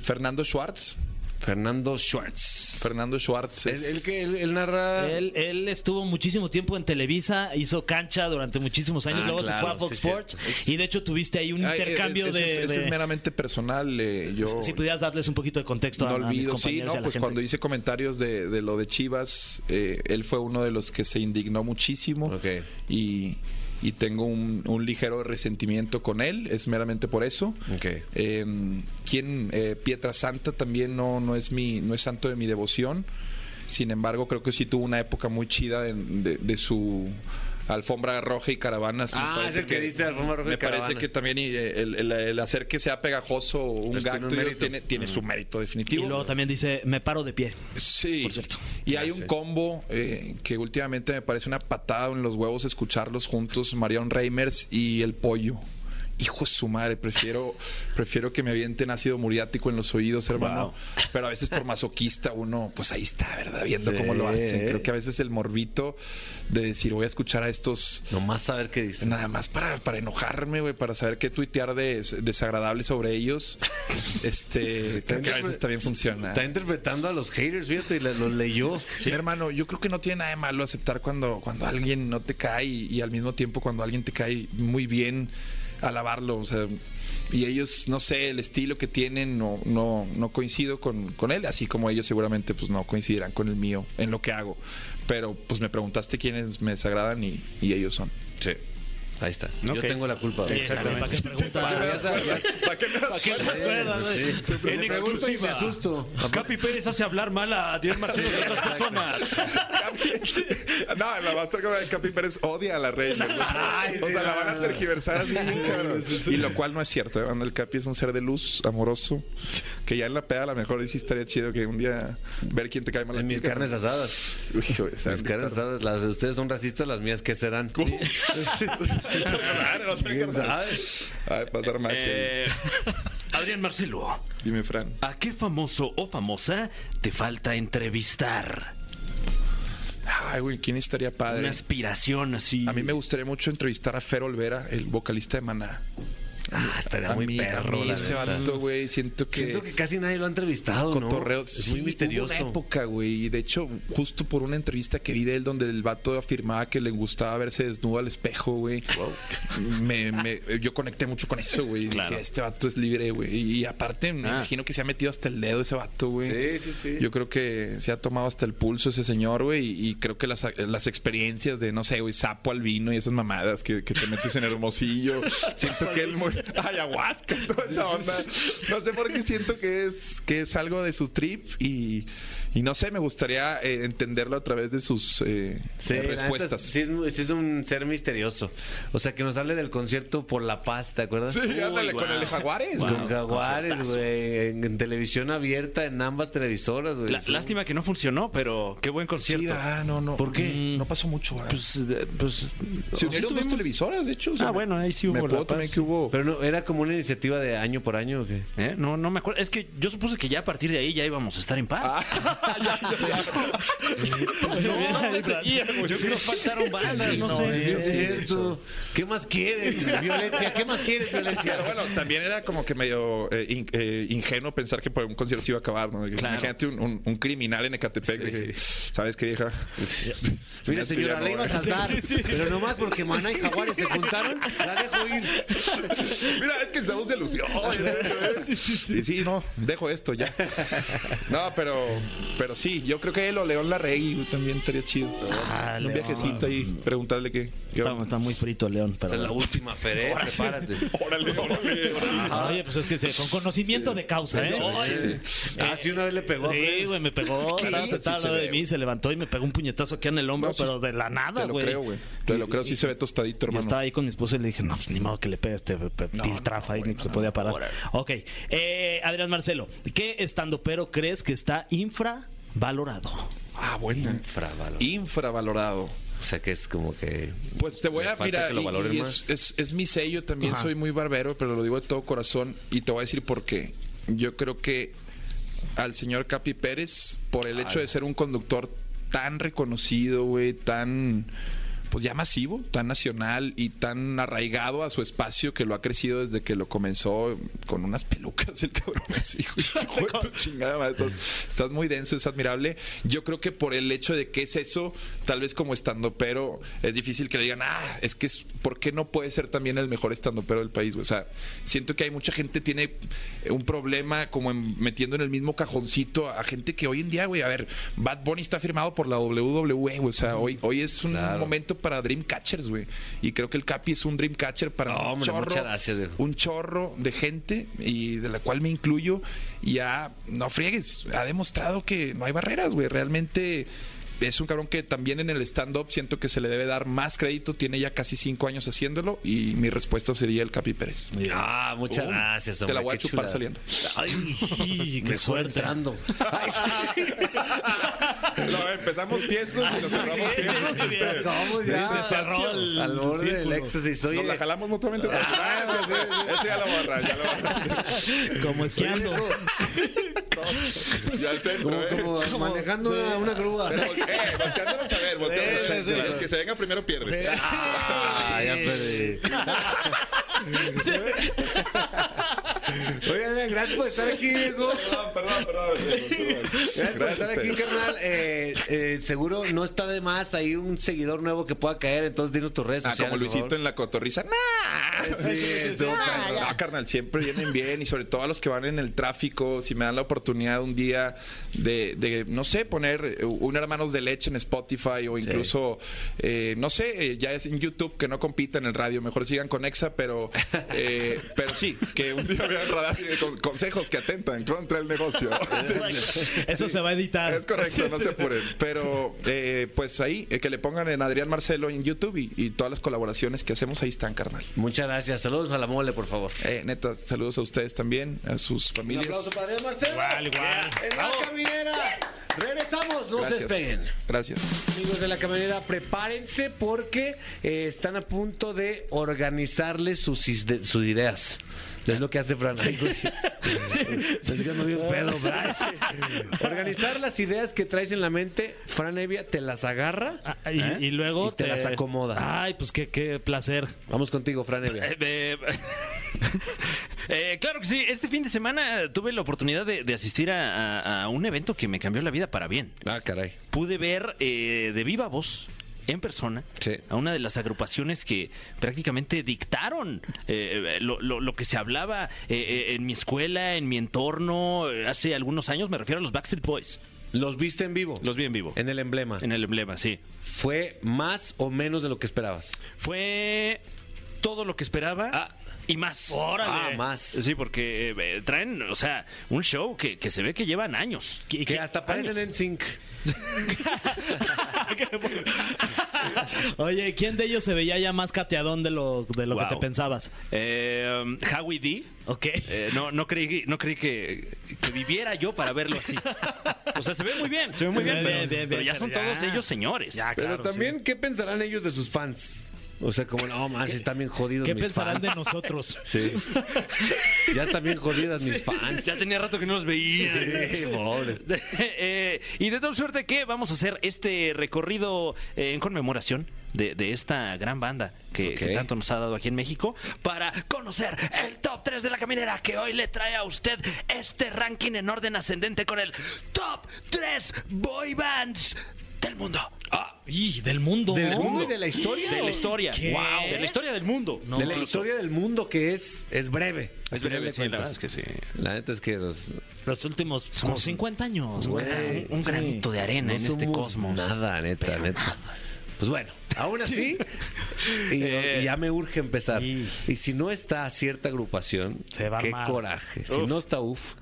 Fernando Schwartz. Fernando Schwartz. Fernando Schwartz. El, es- el que él, él narra. Él, él estuvo muchísimo tiempo en Televisa, hizo cancha durante muchísimos años, Ah, luego claro, se fue a Fox sí. Sports y de hecho tuviste ahí un Ay, intercambio de, es- ese de- es meramente personal. eh, yo Si pudieras darles un poquito de contexto no a, a mis olvido, sí, y no, a la pues gente. cuando hice comentarios de, de lo de Chivas, eh, él fue uno de los que se indignó muchísimo Ok. y, y tengo un, un ligero resentimiento con él, es meramente por eso. Ok. Eh, ¿Quién? Eh, Pietra Santa también no, no es mi, no es santo de mi devoción. Sin embargo, creo que sí tuvo una época muy chida de, de- de su alfombra roja y caravanas. Me Ah, parece es el que dice alfombra roja y Me parece que también y, eh, el, el- el hacer que sea pegajoso un Pues tiene tuyo mérito. tiene, tiene su mérito definitivo. Y luego también dice, me paro de pie. Sí. Por cierto. Y hay un combo eh, que últimamente me parece una patada en los huevos escucharlos juntos, Marion Reimers y el pollo. Hijo de su madre, prefiero, prefiero que me avienten ácido muriático en los oídos, hermano. Pero a veces por masoquista uno, pues ahí está, ¿verdad? Viendo Sí. cómo lo hacen. Creo que a veces el morbito de decir voy a escuchar a estos Nomás saber qué dice. Nada más para, para enojarme, güey, para saber qué tuitear de, desagradable sobre ellos. Este, creo que a veces también funciona. Está interpretando a los haters, fíjate, y los leyó. Sí, hermano, yo creo que no tiene nada de malo aceptar cuando, cuando alguien no te cae y, y al mismo tiempo cuando alguien te cae muy bien, alabarlo. O sea, y ellos, no sé, el estilo que tienen no, no, no coincido con, con él, así como ellos seguramente pues no coincidirán con el mío en lo que hago. Pero pues me preguntaste quiénes me desagradan y, y ellos son. Sí. Ahí está. Yo tengo la culpa. Exactamente. ¿Para qué preguntas? ¿Para qué me. Sí. En exclusiva. asusto. Capi Pérez hace hablar mal a Adrián Marcelo de otras personas. No, la maestra de Capi Pérez odia a la reina. Ay, o sí, sea, la no, van a tergiversar así, cabrón. Y lo cual no es cierto. ¿eh? El Capi es un ser de luz, amoroso. Que ya en la peda a lo mejor sí estaría chido que un día ver quién te cae mal. En mis carnes asadas. Uy, de Mis carnes asadas, las de ustedes son racistas, las mías, ¿qué serán? Sé, ¿Quién sabe? Ay, pasar magia. Eh, Adrián Marcelo, Dime, Fran. ¿a qué famoso o famosa te falta entrevistar? Ay, güey, ¿quién estaría padre? Una aspiración así. A mí me gustaría mucho entrevistar a Fer Olvera, el vocalista de Maná. Ah, estaría a muy mí, perro, a mí ese vato, güey, siento que... Siento que casi nadie lo ha entrevistado, ¿no? cotorreo. Es Sí, muy hubo misterioso. una época, güey. Y de hecho, justo por una entrevista que vi de él donde el vato afirmaba que le gustaba verse desnudo al espejo, güey. Me, me- yo conecté mucho con eso, güey. Claro. Dije, este vato es libre, güey. Y aparte, me Ah. imagino que se ha metido hasta el dedo ese vato, güey. Sí, sí, sí. Yo creo que se ha tomado hasta el pulso ese señor, güey. Y, y creo que las, las experiencias de, no sé, güey, sapo al vino y esas mamadas que, que te metes en Hermosillo. siento que él muy. Ayahuasca, toda esa onda. No sé por qué siento que es, que es algo de su trip y, y no sé, me gustaría eh, entenderlo a través de sus eh, Sí, respuestas. sí, es, sí un ser misterioso. O sea, que nos hable del concierto por La Paz, ¿te acuerdas? Sí, ándale, Uy, con wow. el de Jaguares. Wow. güey. Con Jaguares, güey, en, en televisión abierta, en ambas televisoras, güey. Lástima que no funcionó, pero qué buen Sí, concierto. ah, no, no. ¿Por qué? No pasó mucho, ¿verdad? Pues, eh, pues. Se o unieron sí dos televisoras, de hecho. o sea, Ah, bueno, ahí sí me hubo acuerdo La también Paz. que hubo. Pero no, era como una iniciativa de año por año, ¿o qué? ¿Eh? No, no me acuerdo. Es que yo supuse que ya a partir de ahí ya íbamos a estar en paz. no, Yo creo que nos faltaron bandas, no, no, sé. es cierto. ¿Qué más quieres? Violencia, ¿qué más quieres, violencia? Pero bueno, también era como que medio eh, in- eh, ingenuo pensar que por un concierto se iba a acabar, ¿no? Claro. Imagínate un, un- un criminal en Ecatepec. que, ¿Sabes qué, vieja? Mira, señora, ya la iba a saltar. Pero nomás porque Maná y Jaguares se juntaron, la dejo ir. Mira, es que se ilusión. Sí, sí, no, dejo esto ya. No, pero, pero sí, yo creo que él o León Larregui también estaría chido. Ah, un León. viajecito ahí, preguntarle qué. qué Está, muy frito, León. Pero es la última, Fere, prepárate. Órale, órale. Oye, pues es que con conocimiento de causa, ¿eh? Ay, Ah, sí, una vez le pegó. Sí, güey, me pegó. Estaba Sí, sentado al sí se de ve, mí, se levantó y me pegó un puñetazo aquí en el hombro, No, sí, pero de la nada, Te lo güey. creo, güey. Te lo creo, sí se ve tostadito, Yo hermano. estaba ahí con mi esposa y le dije, no, pues ni modo que le pegue este piltrafa ahí, ni se podía parar. Ok, eh, Adrián Marcelo, ¿qué estando pero crees que está infravalorado? Ah, bueno. Infravalorado. Infravalorado. O sea, que es como que... Pues te voy a falta mirar. que lo valoren y, y más. es, es- es mi sello, también Ajá. soy muy barbero, pero lo digo de todo corazón y te voy a decir por qué. Yo creo que al señor Capi Pérez, por el hecho de ser un conductor tan reconocido, güey, tan pues ya masivo, tan nacional y tan arraigado a su espacio que lo ha crecido desde que lo comenzó con unas pelucas el cabrón así, güey. Hijo de tu chingada madre, estás, estás muy denso, es admirable. Yo creo que por el hecho de que es eso, tal vez como estando pero es difícil que le digan, ah, es que es, ¿por qué no puede ser también el mejor estando pero del país? güey? O sea, siento que hay mucha gente tiene un problema como en- metiendo en el mismo cajoncito a gente que hoy en día, güey, a ver, Bad Bunny está firmado por la WWE, güey, o sea, hoy, hoy es un Claro. momento para Dreamcatchers, güey. Y creo que el Capi es un Dreamcatcher para No, un hombre, chorro, muchas gracias, un chorro de gente y de la cual me incluyo. Y ya, no friegues, ha demostrado que no hay barreras, güey. Realmente es un cabrón que también en el stand-up siento que se le debe dar más crédito. Tiene ya casi cinco años haciéndolo y mi respuesta sería el Capi Pérez. Ah, muchas gracias, Te hombre. la voy a chupar saliendo. Ay, qué suerte. entrando. No, empezamos tiesos y nos cerramos tiesos. ¿Cómo ya? Se cerró el Al borde del éxtasis. Oye, Nos la jalamos mutuamente. Ah, sí, sí. Ese ya lo borra, ya lo borra. Como esquiando. Ya al centro, como, ¿eh? como manejando una, una grúa. Pero, eh, volteándonos a ver, volteándonos a ver. Sí, sí, sí. El que se venga primero pierde. Ah, ya perdí. Oigan, gracias por estar aquí, viejo. Perdón, perdón, perdón. Gracias por estar aquí, carnal. Eh, eh, seguro no está de más ahí un seguidor nuevo que pueda caer, entonces dinos tus redes Ah, sociales. como Luisito en la cotorriza. ¡Nah! Sí, tú, carnal. No, carnal, siempre vienen bien y sobre todo a los que van en el tráfico, si me dan la oportunidad un día de, de, no sé, poner eh, un hermanos de leche en Spotify o incluso, eh, no sé, eh, ya es en YouTube que no compita en el radio, mejor sigan con Exa, pero, eh, pero sí, que un día vean radar y con- consejos que atentan contra el negocio. Eso se va a editar. Es correcto, no se apuren. Pero eh, pues ahí, eh, que le pongan en Adrián Marcelo en YouTube y, y todas las colaboraciones que hacemos ahí están, carnal. Muchas gracias. Saludos a la mole, por favor. Eh, neta, saludos a ustedes también, a sus Un familias. aplauso para Adrián Marcelo. Igual, igual. En la caminera. Regresamos, no se despeguen. Gracias. Amigos de la caminera, prepárense porque eh, están a punto de organizarles sus ideas. Es lo que hace Fran. Que no dio pedo, Fran. Organizar las ideas que traes en la mente, Fran Evia te las agarra. Ah, y, y luego Y te las acomoda. Ay, pues qué, qué placer. Vamos contigo, Fran Evia. Eh, eh, eh, claro que sí. Este fin de semana tuve la oportunidad de, de asistir a, a- a un evento que me cambió la vida para bien. Ah, caray. Pude ver eh, de viva voz en persona Sí. a una de las agrupaciones que prácticamente dictaron eh, lo, lo- lo que se hablaba eh, eh, en mi escuela, en mi entorno, eh, hace algunos años, me refiero a los Backstreet Boys. Los viste en vivo. Los vi en vivo. En el emblema. En el emblema, sí. ¿Fue más o menos de lo que esperabas? Fue todo lo que esperaba Ah. Y más. Ah, más. Sí, porque eh, traen, o sea, un show que, que se ve que llevan años. ¿Qué- Que hasta parecen en sync. Oye, ¿quién de ellos se veía ya más cateadón de lo, de lo Wow. que te pensabas? Eh, um, Howie D. Ok. eh, no, no creí, no creí que, que viviera yo para verlo así. O sea, se ve muy bien, se ve muy Se bien, ve pero, bien, bien, pero ya son pero ya. todos ellos señores. Ya, Pero claro, también, sí. ¿qué pensarán ellos de sus fans? O sea, como, no, más, están bien jodidos ¿Qué mis pensarán fans. de nosotros? Sí. Ya están bien jodidas mis fans. Ya tenía rato que no los veía. Sí, pobre. Eh, y de tal suerte que vamos a hacer este recorrido eh, en conmemoración de, de esta gran banda que, que tanto nos ha dado aquí en México para conocer el top 3 de la caminera que hoy le trae a usted este ranking en orden ascendente con el top 3 boy bands del mundo. Ah, Y del mundo. ¿Del mundo y de la historia? De la historia. ¿Qué? Wow. De la historia del mundo. No, de la no, historia del mundo que es, es breve. Es breve, sí, la verdad es que sí. La neta es que los, Los últimos como Somos- 50 años, Un, güey. gran- un Sí. granito de arena no en este cosmos. Nada, neta, neta. Pues bueno, aún así, y, Eh, y ya me urge empezar. y- Y si no está cierta agrupación, Se va a qué coraje. Si no está UF,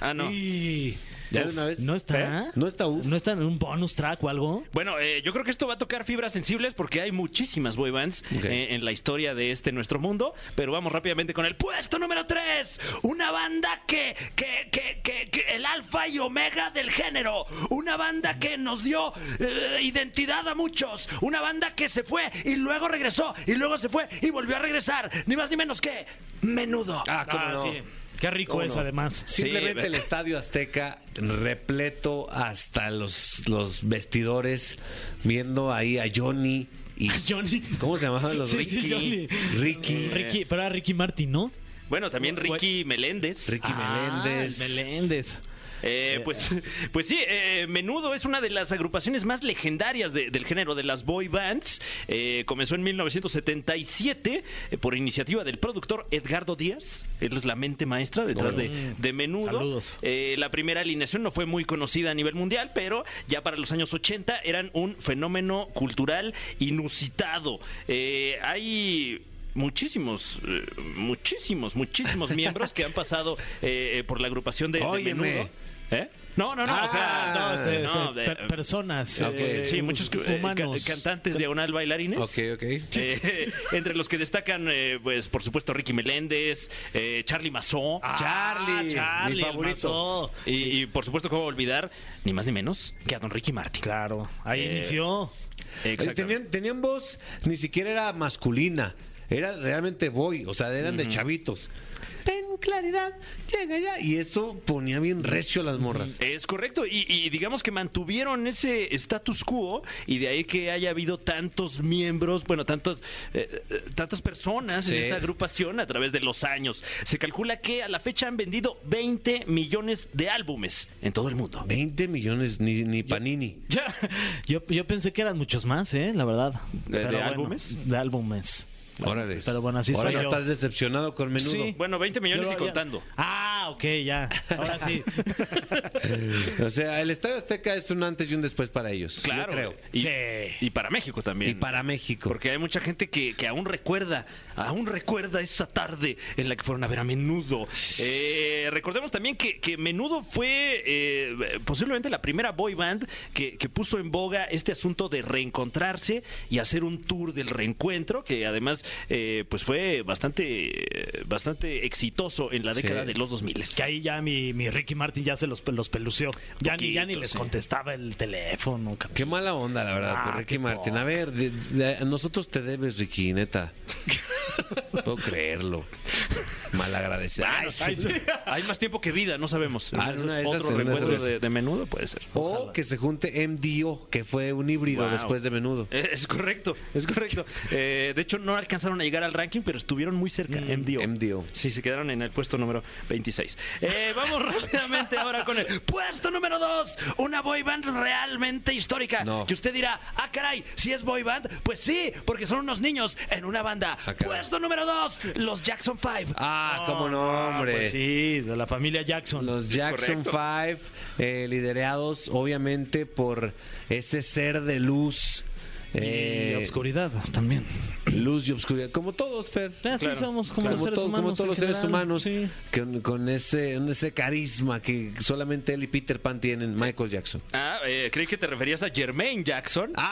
Ah, no. Y- ya de una vez. ¿No está? No está UF. ¿No está en un bonus track o algo? Bueno, eh, yo creo que esto va a tocar fibras sensibles porque hay muchísimas boy bands eh, en la historia de este nuestro mundo. Pero vamos rápidamente con el puesto número 3. Una banda que, que, que, que, que- el alfa y omega del género. Una banda que nos dio eh, identidad a muchos. Una banda que se fue y luego regresó y luego se fue y volvió a regresar. Ni más ni menos que menudo. Ah, cómo Ah, no. sí. Qué rico ¿Cómo es, no? además. Simplemente Sí. el Estadio Azteca repleto hasta los, los vestidores, viendo ahí a Johnny y... Johnny. ¿Cómo se llamaban los Sí, sí, Ricky? Johnny. Ricky. Ricky, pero era Ricky Martin, ¿no? Bueno, también Ricky Meléndez. Ricky Ah, Meléndez. Meléndez. Eh, pues, pues sí, eh, Menudo es una de las agrupaciones más legendarias de- del género de las boy bands. Eh, comenzó en 1977 eh, por iniciativa del productor Edgardo Díaz. Él es la mente maestra detrás de, de Menudo. Saludos. Eh, la primera alineación no fue muy conocida a nivel mundial, pero ya para los años 80 eran un fenómeno cultural inusitado. Eh, hay muchísimos, eh, muchísimos, muchísimos miembros que han pasado eh, eh, por la agrupación de, de. Menudo. ¿Eh? No, no, no, Ah, o sea, No, per- personas. Eh, sí, muchos eh, humanos. ca- cantantes diagonal bailarines. Ok, ok. Eh, entre los que destacan, eh, pues, por supuesto, Ricky Meléndez, eh, Charlie Mazó. Ah, Charlie, Charlie, mi favorito. Y, Sí, y, por supuesto, cómo olvidar, ni más ni menos, que a don Ricky Martin. claro, ahí Eh, inició. Exacto. tenían, tenían voz, ni siquiera era masculina, era realmente boy, o sea, eran de chavitos. Claridad, llega ya. Y eso ponía bien recio a las morras. Es correcto, y, y digamos que mantuvieron ese status quo, y de ahí que haya habido tantos miembros, bueno, tantos, eh, eh, tantas personas Sí. en esta agrupación a través de los años. Se calcula que a la fecha han vendido 20 millones de álbumes en todo el mundo. 20 millones, ni, ni Panini. Ya, yo, yo pensé que eran muchos más, ¿eh? La verdad. ¿De- de Pero álbumes? de álbumes. Órale. Pero bueno, así Ahora soy ya yo. estás decepcionado con menudo. Sí. Bueno, 20 millones Yo y ya- contando. Ah, ok, ya. Ahora sí. O sea, el Estadio Azteca es un antes y un después para ellos. yo Claro. creo. Y, Sí. y para México también. Y para México. Porque hay mucha gente que, que aún recuerda, aún recuerda esa tarde en la que fueron a ver a Menudo. Eh, recordemos también que, que Menudo fue eh, posiblemente la primera boy band que, que puso en boga este asunto de reencontrarse y hacer un tour del reencuentro, que además eh, pues fue bastante, bastante exitoso en la Sí. década de los 2000. Que ahí ya mi, mi Ricky Martin ya se los, los peluceó. Ya, ni, ya ni les sí. contestaba el teléfono. Qué mala onda, la verdad, Ah, Ricky Martin. A ver, de- de- a nosotros te debes, Ricky, neta. No puedo creerlo. Malagradecido. Ay, sí. Hay más tiempo que vida, no sabemos. Ah, una de esas, otro una de reencuentro esas. de, de menudo puede ser. O que se junte MDO, que fue un híbrido Wow. después de menudo. Es, es correcto, es correcto. Eh, de hecho, no alcanzaron a llegar al ranking, pero estuvieron muy cerca. MDO. MDO. Sí, se quedaron en el puesto número 26. Eh, vamos rápidamente ahora con el puesto número 2. Una boy band realmente histórica. No. Que usted dirá, ah, caray, si es boy band, pues sí, porque son unos niños en una banda. Ah, puesto número 2, los Jackson 5. Ah, cómo no, Ah, hombre. pues sí, de la familia Jackson. Los Jackson. 5, eh, liderados obviamente por ese ser de luz. Y eh, obscuridad también. luz y obscuridad. Como todos, Fer. Así Claro, somos como Como, los seres todo- como humanos. todos los seres humanos, sí. con, con ese, ese carisma que solamente él y Peter Pan tienen, Michael Jackson. Ah, eh, creí que te referías a Jermaine Jackson.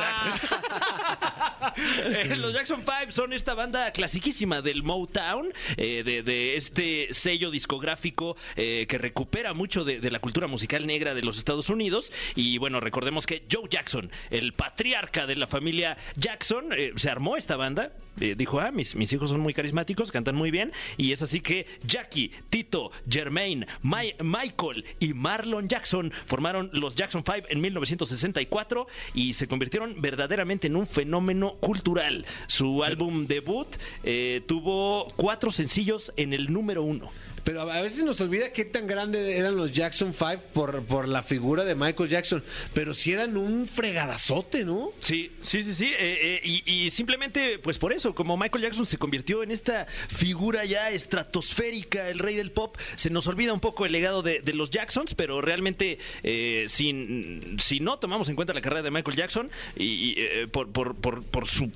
Eh, los Jackson 5 son esta banda clasiquísima del Motown, eh, de, de este sello discográfico eh, que recupera mucho de, de la cultura musical negra de los Estados Unidos. Y bueno, recordemos que Joe Jackson, el patriarca de la familia Jackson, eh, se armó esta banda. eh, dijo, ah, mis, mis hijos son muy carismáticos, cantan muy bien. Y es así que Jackie, Tito, Jermaine, Mi- Michael y Marlon Jackson formaron los Jackson 5 en 1964 y se convirtieron verdaderamente en un fenómeno cultural. Su álbum debut eh, tuvo cuatro sencillos en el número uno. Pero a veces nos olvida qué tan grandes eran los Jackson 5 por, por la figura de Michael Jackson. Pero si eran un fregadazote, ¿no? Sí, sí, sí, sí. eh, eh, y, y simplemente, pues por eso, como Michael Jackson se convirtió en esta figura ya estratosférica, el rey del pop, se nos olvida un poco el legado de, de los Jacksons, pero realmente, eh, sin, si no tomamos en cuenta la carrera de Michael Jackson y, y, eh, por, por, por, por su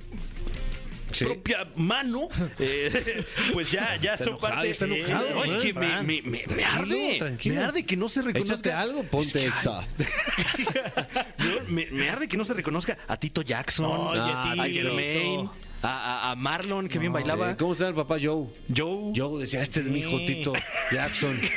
Sí. propia mano, eh, pues ya, ya son enojado, parte. está enojado, No, es ¿eh, que me, Fran? me, me- me Tranquilo, arde. tranquilo. Me arde que no se reconozca. Échate algo, ponte exa. Me, arde que no se reconozca a Tito Jackson, Oye, a. Jermaine, a, a- a Marlon, que bien bailaba. Sí, ¿Cómo llama el papá Joe? Joe. Joe decía, este es mi hijo Sí. Tito Jackson.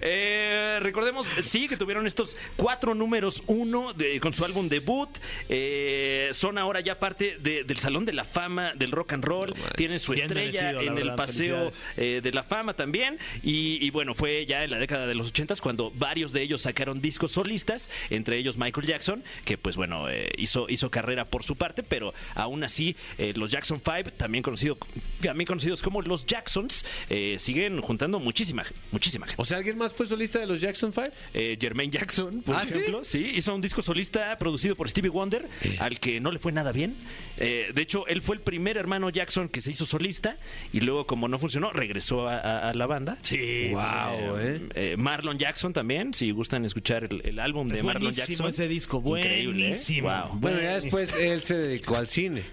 Eh, recordemos, sí, que tuvieron estos cuatro números uno de- con su álbum debut. Eh, son ahora ya parte de- del Salón de la Fama del Rock and Roll. Tienen su Bien estrella merecido, en el verdad, Paseo eh, de la Fama también. Y, y bueno, fue ya en la década de los ochentas cuando varios de ellos sacaron discos solistas, entre ellos Michael Jackson, que pues bueno, eh, hizo, hizo carrera por su parte, pero aún así eh, los Jackson Five, también, conocido, también conocidos como los Jacksons, eh, siguen juntando muchísima, muchísima gente. O sea, ¿alguien más fue solista de los Jackson 5? Eh, Jermaine Jackson, por ¿Ah, sí? ejemplo, ¿sí? hizo un disco solista producido por Stevie Wonder, al que no le fue nada bien. Eh, de hecho, él fue el primer hermano Jackson que se hizo solista y luego, como no funcionó, regresó a, a- a la banda. Sí. Wow, ¿eh? Eh, Marlon Jackson también, si gustan escuchar el, el álbum de Marlon Jackson. ese disco, Increíble, ¿eh? buenísimo. Wow. Bueno, ya después él se dedicó al cine.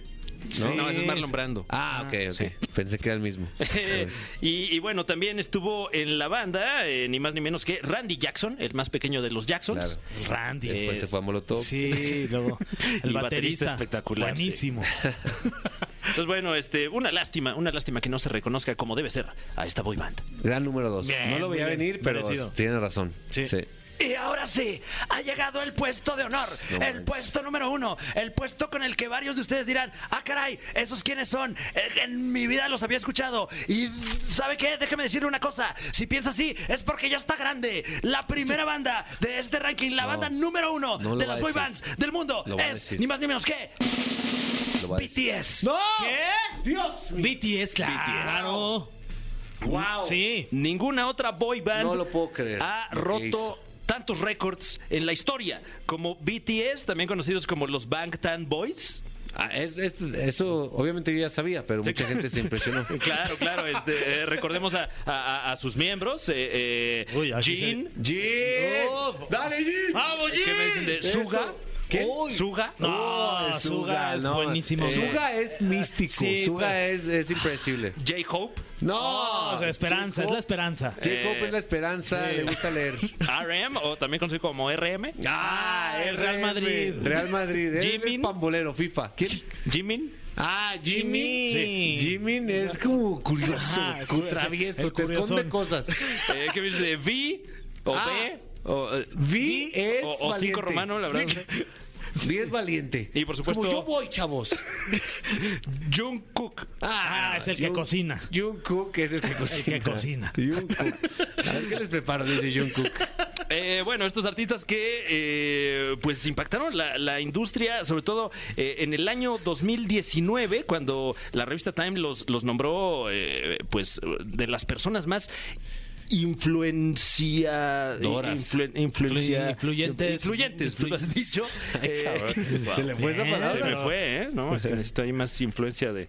No, no, ese es Marlon Brando. Ah, ok, ok. Pensé que era el mismo. y, y bueno, también estuvo en la banda, eh, ni más ni menos que Randy Jackson, el más pequeño de los Jacksons. Claro. Randy. Después Eh, se fue a Molotov. Sí, luego el baterista baterista, espectacular, sí. Buenísimo. Entonces, bueno, este, una lástima, una lástima que no se reconozca como debe ser a esta boy band. Gran número dos. Bien, no lo veía muy bien. venir, pero Merecido. tiene razón. Sí. Y ahora sí, ha llegado el puesto de honor, No el puesto número uno, el puesto con el que varios de ustedes dirán, ah caray, ¿esos quiénes son? En mi vida los había escuchado. Y ¿sabe qué? Déjeme decirle una cosa, si piensa así, es porque ya está grande. La primera banda de este ranking, la No. banda número uno No de las boy bands del mundo es ni más ni menos que. BTS. ¡No! ¿Qué? Dios BTS, claro. ¡Wow! Sí. Ninguna otra boy band No lo puedo creer, ha roto hizo. Tantos récords en la historia como BTS, también conocidos como los Bangtan Boys. Ah, es- es- eso obviamente yo ya sabía, pero mucha gente se impresionó. Claro, claro. este, eh, recordemos a, a- a sus miembros. Eh, eh. Oh. ¡Dale, Jin! ¡Vamos, ¿Qué me dicen de Eso. Suga? ¿Qué? Suga. No, Oh, Suga es buenísimo. Suga es místico. Sí, Suga es, es impredecible. J-Hope. No, Oh, es la esperanza, es la esperanza. J-Hope Eh, es la esperanza, sí. le gusta leer. RM, o también conocido como RM. Ah, el Real Madrid. Real Madrid. Jimin. es pambolero, FIFA. ¿Quién? Jimin. Ah, Jimmy. Sí. Jimin es como curioso, Ajá, travieso, te curiosón. esconde cosas. Eh, ¿Qué me dice de V? ¿O Ah. B? O, eh, Vi es o, o valiente. cinco romano, la verdad. Vi es valiente. Y por supuesto- Como yo voy, chavos. Jungkook. Ah, es el que Jung- cocina. Jungkook es el que cocina. que cocina. Jungkook. A ver qué les preparo, dice Jungkook. Eh, bueno, estos artistas que eh, pues impactaron la, la industria, sobre todo eh, en el año 2019, cuando la revista Time los, los nombró eh, pues de las personas más influencia Doras. influ- influencia Influyentes. influyentes tú lo has dicho Eh, Se le fue esa se palabra. me fue eh no es que necesito ahí más influencia de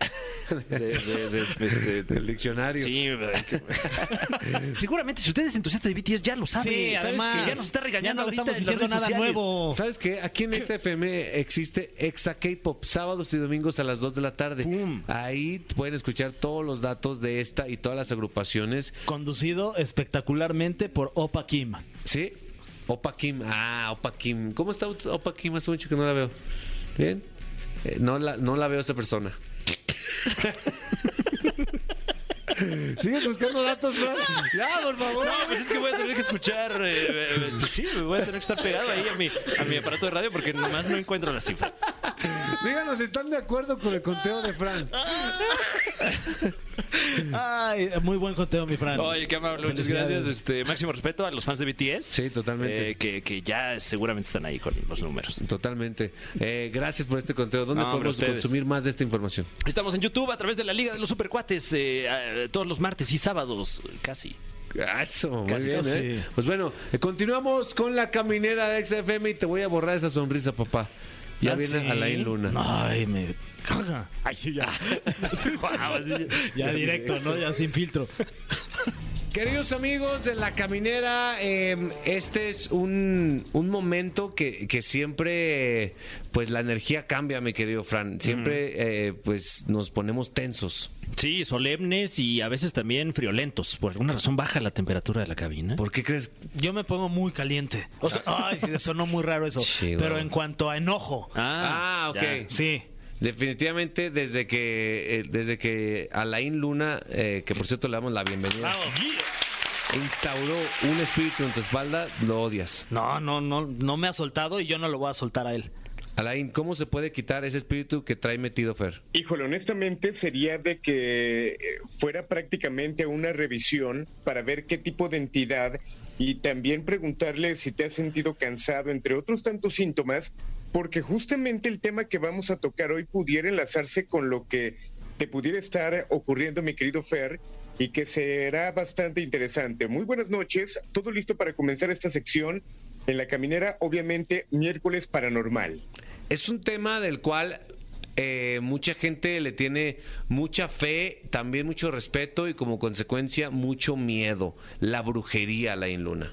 de, de- de- este, Del diccionario. Sí, seguramente si usted es entusiasta de BTS ya lo sabe. Sí, ¿Sabes además. que ya nos está regañando ya no estamos diciendo nada sociales. nuevo. ¿Sabes qué? Aquí en XFM existe Exa K-Pop, sábados y domingos a las 2 de la tarde. Pum. Ahí pueden escuchar todos los datos de esta y todas las agrupaciones. Conducido espectacularmente por Opa Kim. ¿Sí? Opa Kim. Ah, Opa Kim. ¿Cómo está Opa Kim? Hace mucho que no la veo. ¿Bien? Eh, no, la, no la veo a esa persona. Sigue buscando datos, Fran. Ya, por favor. No, pues es que voy a tener que escuchar. eh, eh, pues sí, voy a tener que estar pegado ahí a mi, a mi aparato de radio porque nomás no encuentro la cifra. Díganos, ¿están de acuerdo con el conteo de Fran? Ay, muy buen conteo, mi Fran. Oye, qué amable, muchas gracias. Este, máximo respeto a los fans de BTS. Sí, totalmente. eh, que, que ya seguramente están ahí con los números. Totalmente. Eh, gracias por este conteo. ¿Dónde No, podemos consumir más de esta información? Estamos en YouTube a través de la Liga de los Supercuates eh, eh, todos los martes y sábados, casi. Eso, muy Casi, bien. ¿eh? Pues bueno, eh, continuamos con la caminera de XFM y te voy a borrar esa sonrisa, papá. Ya ¿Ah, viene sí? Alain Luna. Ay, me caga. Ay, sí, ya. ya directo, ¿no? Ya sin filtro. Queridos amigos de la caminera, eh, este es un, un momento que, que siempre, pues la energía cambia, mi querido Fran. Siempre, eh, pues nos ponemos tensos. Sí, solemnes y a veces también friolentos. Por alguna razón baja la temperatura de la cabina. ¿Por qué crees? Yo me pongo muy caliente. O sea, ay, sonó muy raro eso. Pero en cuanto a enojo, Ah, ok. ya. sí. Definitivamente desde que eh, desde que Alain Luna, eh, que por cierto le damos la bienvenida. instauró un espíritu en tu espalda, lo odias. No, no, no, no me ha soltado y yo no lo voy a soltar a él. Alain, ¿cómo se puede quitar ese espíritu que trae metido Fer? Híjole, honestamente sería de que eh, fuera prácticamente una revisión para ver qué tipo de entidad y también preguntarle si te has sentido cansado, entre otros tantos síntomas, porque justamente el tema que vamos a tocar hoy pudiera enlazarse con lo que te pudiera estar ocurriendo, mi querido Fer, y que será bastante interesante. Muy buenas noches, todo listo para comenzar esta sección en la caminera, obviamente miércoles paranormal. Es un tema del cual eh, mucha gente le tiene mucha fe, también mucho respeto y como consecuencia mucho miedo. La brujería, la Luna.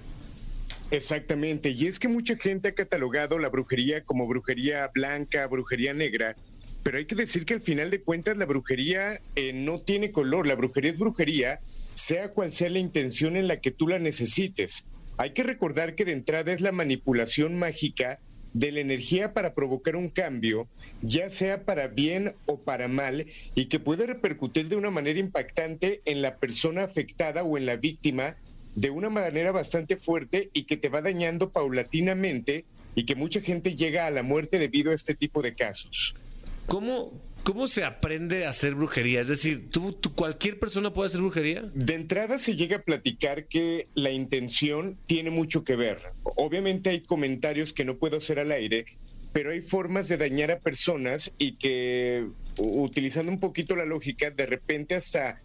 Exactamente, y es que mucha gente ha catalogado la brujería como brujería blanca, brujería negra, pero hay que decir que al final de cuentas la brujería eh, no tiene color, la brujería es brujería, sea cual sea la intención en la que tú la necesites. Hay que recordar que de entrada es la manipulación mágica de la energía para provocar un cambio, ya sea para bien o para mal, y que puede repercutir de una manera impactante en la persona afectada o en la víctima de una manera bastante fuerte y que te va dañando paulatinamente y que mucha gente llega a la muerte debido a este tipo de casos. ¿Cómo, ¿Cómo se aprende a hacer brujería? Es decir, ¿tú, ¿tú, cualquier persona puede hacer brujería? De entrada se llega a platicar que la intención tiene mucho que ver. Obviamente hay comentarios que no puedo hacer al aire, pero hay formas de dañar a personas y que utilizando un poquito la lógica, de repente hasta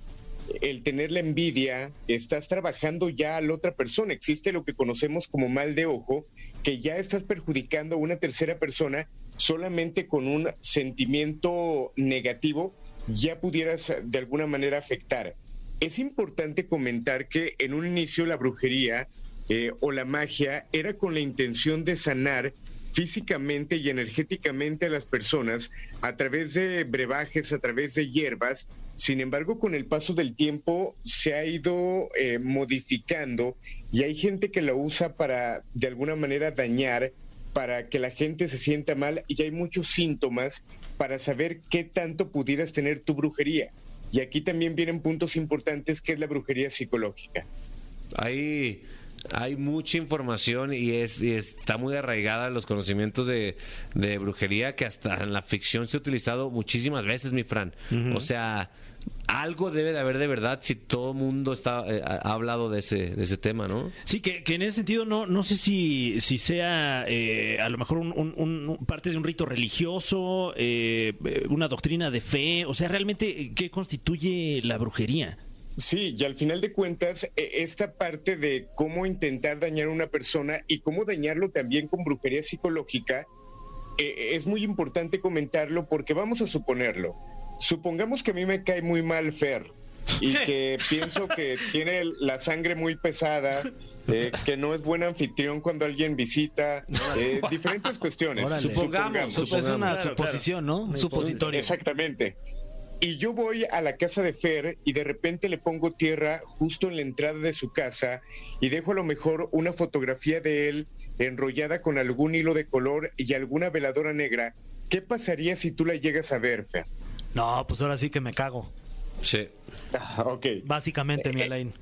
el tener la envidia, estás trabajando ya a la otra persona. Existe lo que conocemos como mal de ojo, que ya estás perjudicando a una tercera persona solamente con un sentimiento negativo ya pudieras de alguna manera afectar. Es importante comentar que en un inicio la brujería eh, o la magia era con la intención de sanar físicamente y energéticamente a las personas a través de brebajes, a través de hierbas. Sin embargo, con el paso del tiempo se ha ido eh, modificando y hay gente que la usa para de alguna manera dañar para que la gente se sienta mal y hay muchos síntomas para saber qué tanto pudieras tener tu brujería. Y aquí también vienen puntos importantes que es la brujería psicológica. Hay, hay mucha información y, es, está muy arraigada en los conocimientos de, brujería que hasta en la ficción se ha utilizado muchísimas veces, mi Fran. O sea, algo debe de haber de verdad si todo el mundo está, eh, ha hablado de ese, de ese tema, ¿no? Sí, que, en ese sentido no, no sé si, si sea eh, a lo mejor un, parte de un rito religioso, eh, una doctrina de fe, o sea, realmente, ¿qué constituye la brujería? Sí, y al final de cuentas, e, esta parte de cómo intentar dañar a una persona y cómo dañarlo también con brujería psicológica, es muy importante comentarlo porque vamos a suponerlo supongamos que a mí me cae muy mal Fer y que pienso que tiene la sangre muy pesada, eh, que no es buen anfitrión cuando alguien visita, eh, diferentes cuestiones. Supongamos, es una suposición, ¿no? Supositorio. Exactamente. Y yo voy a la casa de Fer y de repente le pongo tierra justo en la entrada de su casa y dejo a lo mejor una fotografía de él enrollada con algún hilo de color y alguna veladora negra. ¿Qué pasaría si tú la llegas a ver, Fer? No, pues ahora sí que me cago. Sí. Ah, ok. Básicamente, mi eh, Alain.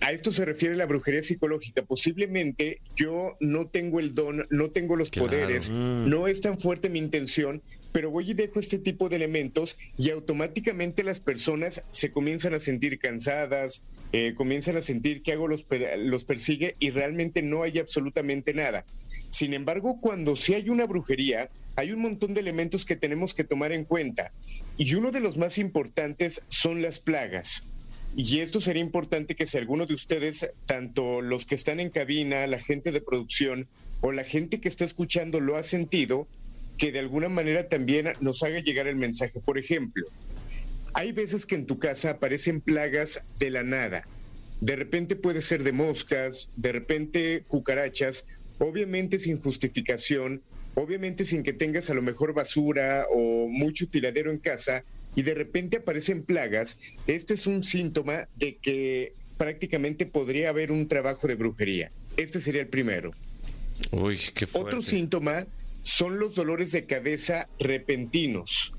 A esto se refiere la brujería psicológica. Posiblemente yo no tengo el don, no tengo los poderes, mm. no es tan fuerte mi intención, pero voy y dejo este tipo de elementos y automáticamente las personas se comienzan a sentir cansadas, eh, comienzan a sentir que algo los, los persigue y realmente no hay absolutamente nada. Sin embargo, cuando sí hay una brujería, hay un montón de elementos que tenemos que tomar en cuenta. Y uno de los más importantes son las plagas. Y esto sería importante que si alguno de ustedes, tanto los que están en cabina, la gente de producción o la gente que está escuchando lo ha sentido, que de alguna manera también nos haga llegar el mensaje. Por ejemplo, hay veces que en tu casa aparecen plagas de la nada. De repente puede ser de moscas, de repente cucarachas, obviamente sin justificación, obviamente sin que tengas a lo mejor basura o mucho tiradero en casa y de repente aparecen plagas, este es un síntoma de que prácticamente podría haber un trabajo de brujería. Este sería el primero. Uy, qué Otro síntoma son los dolores de cabeza repentinos.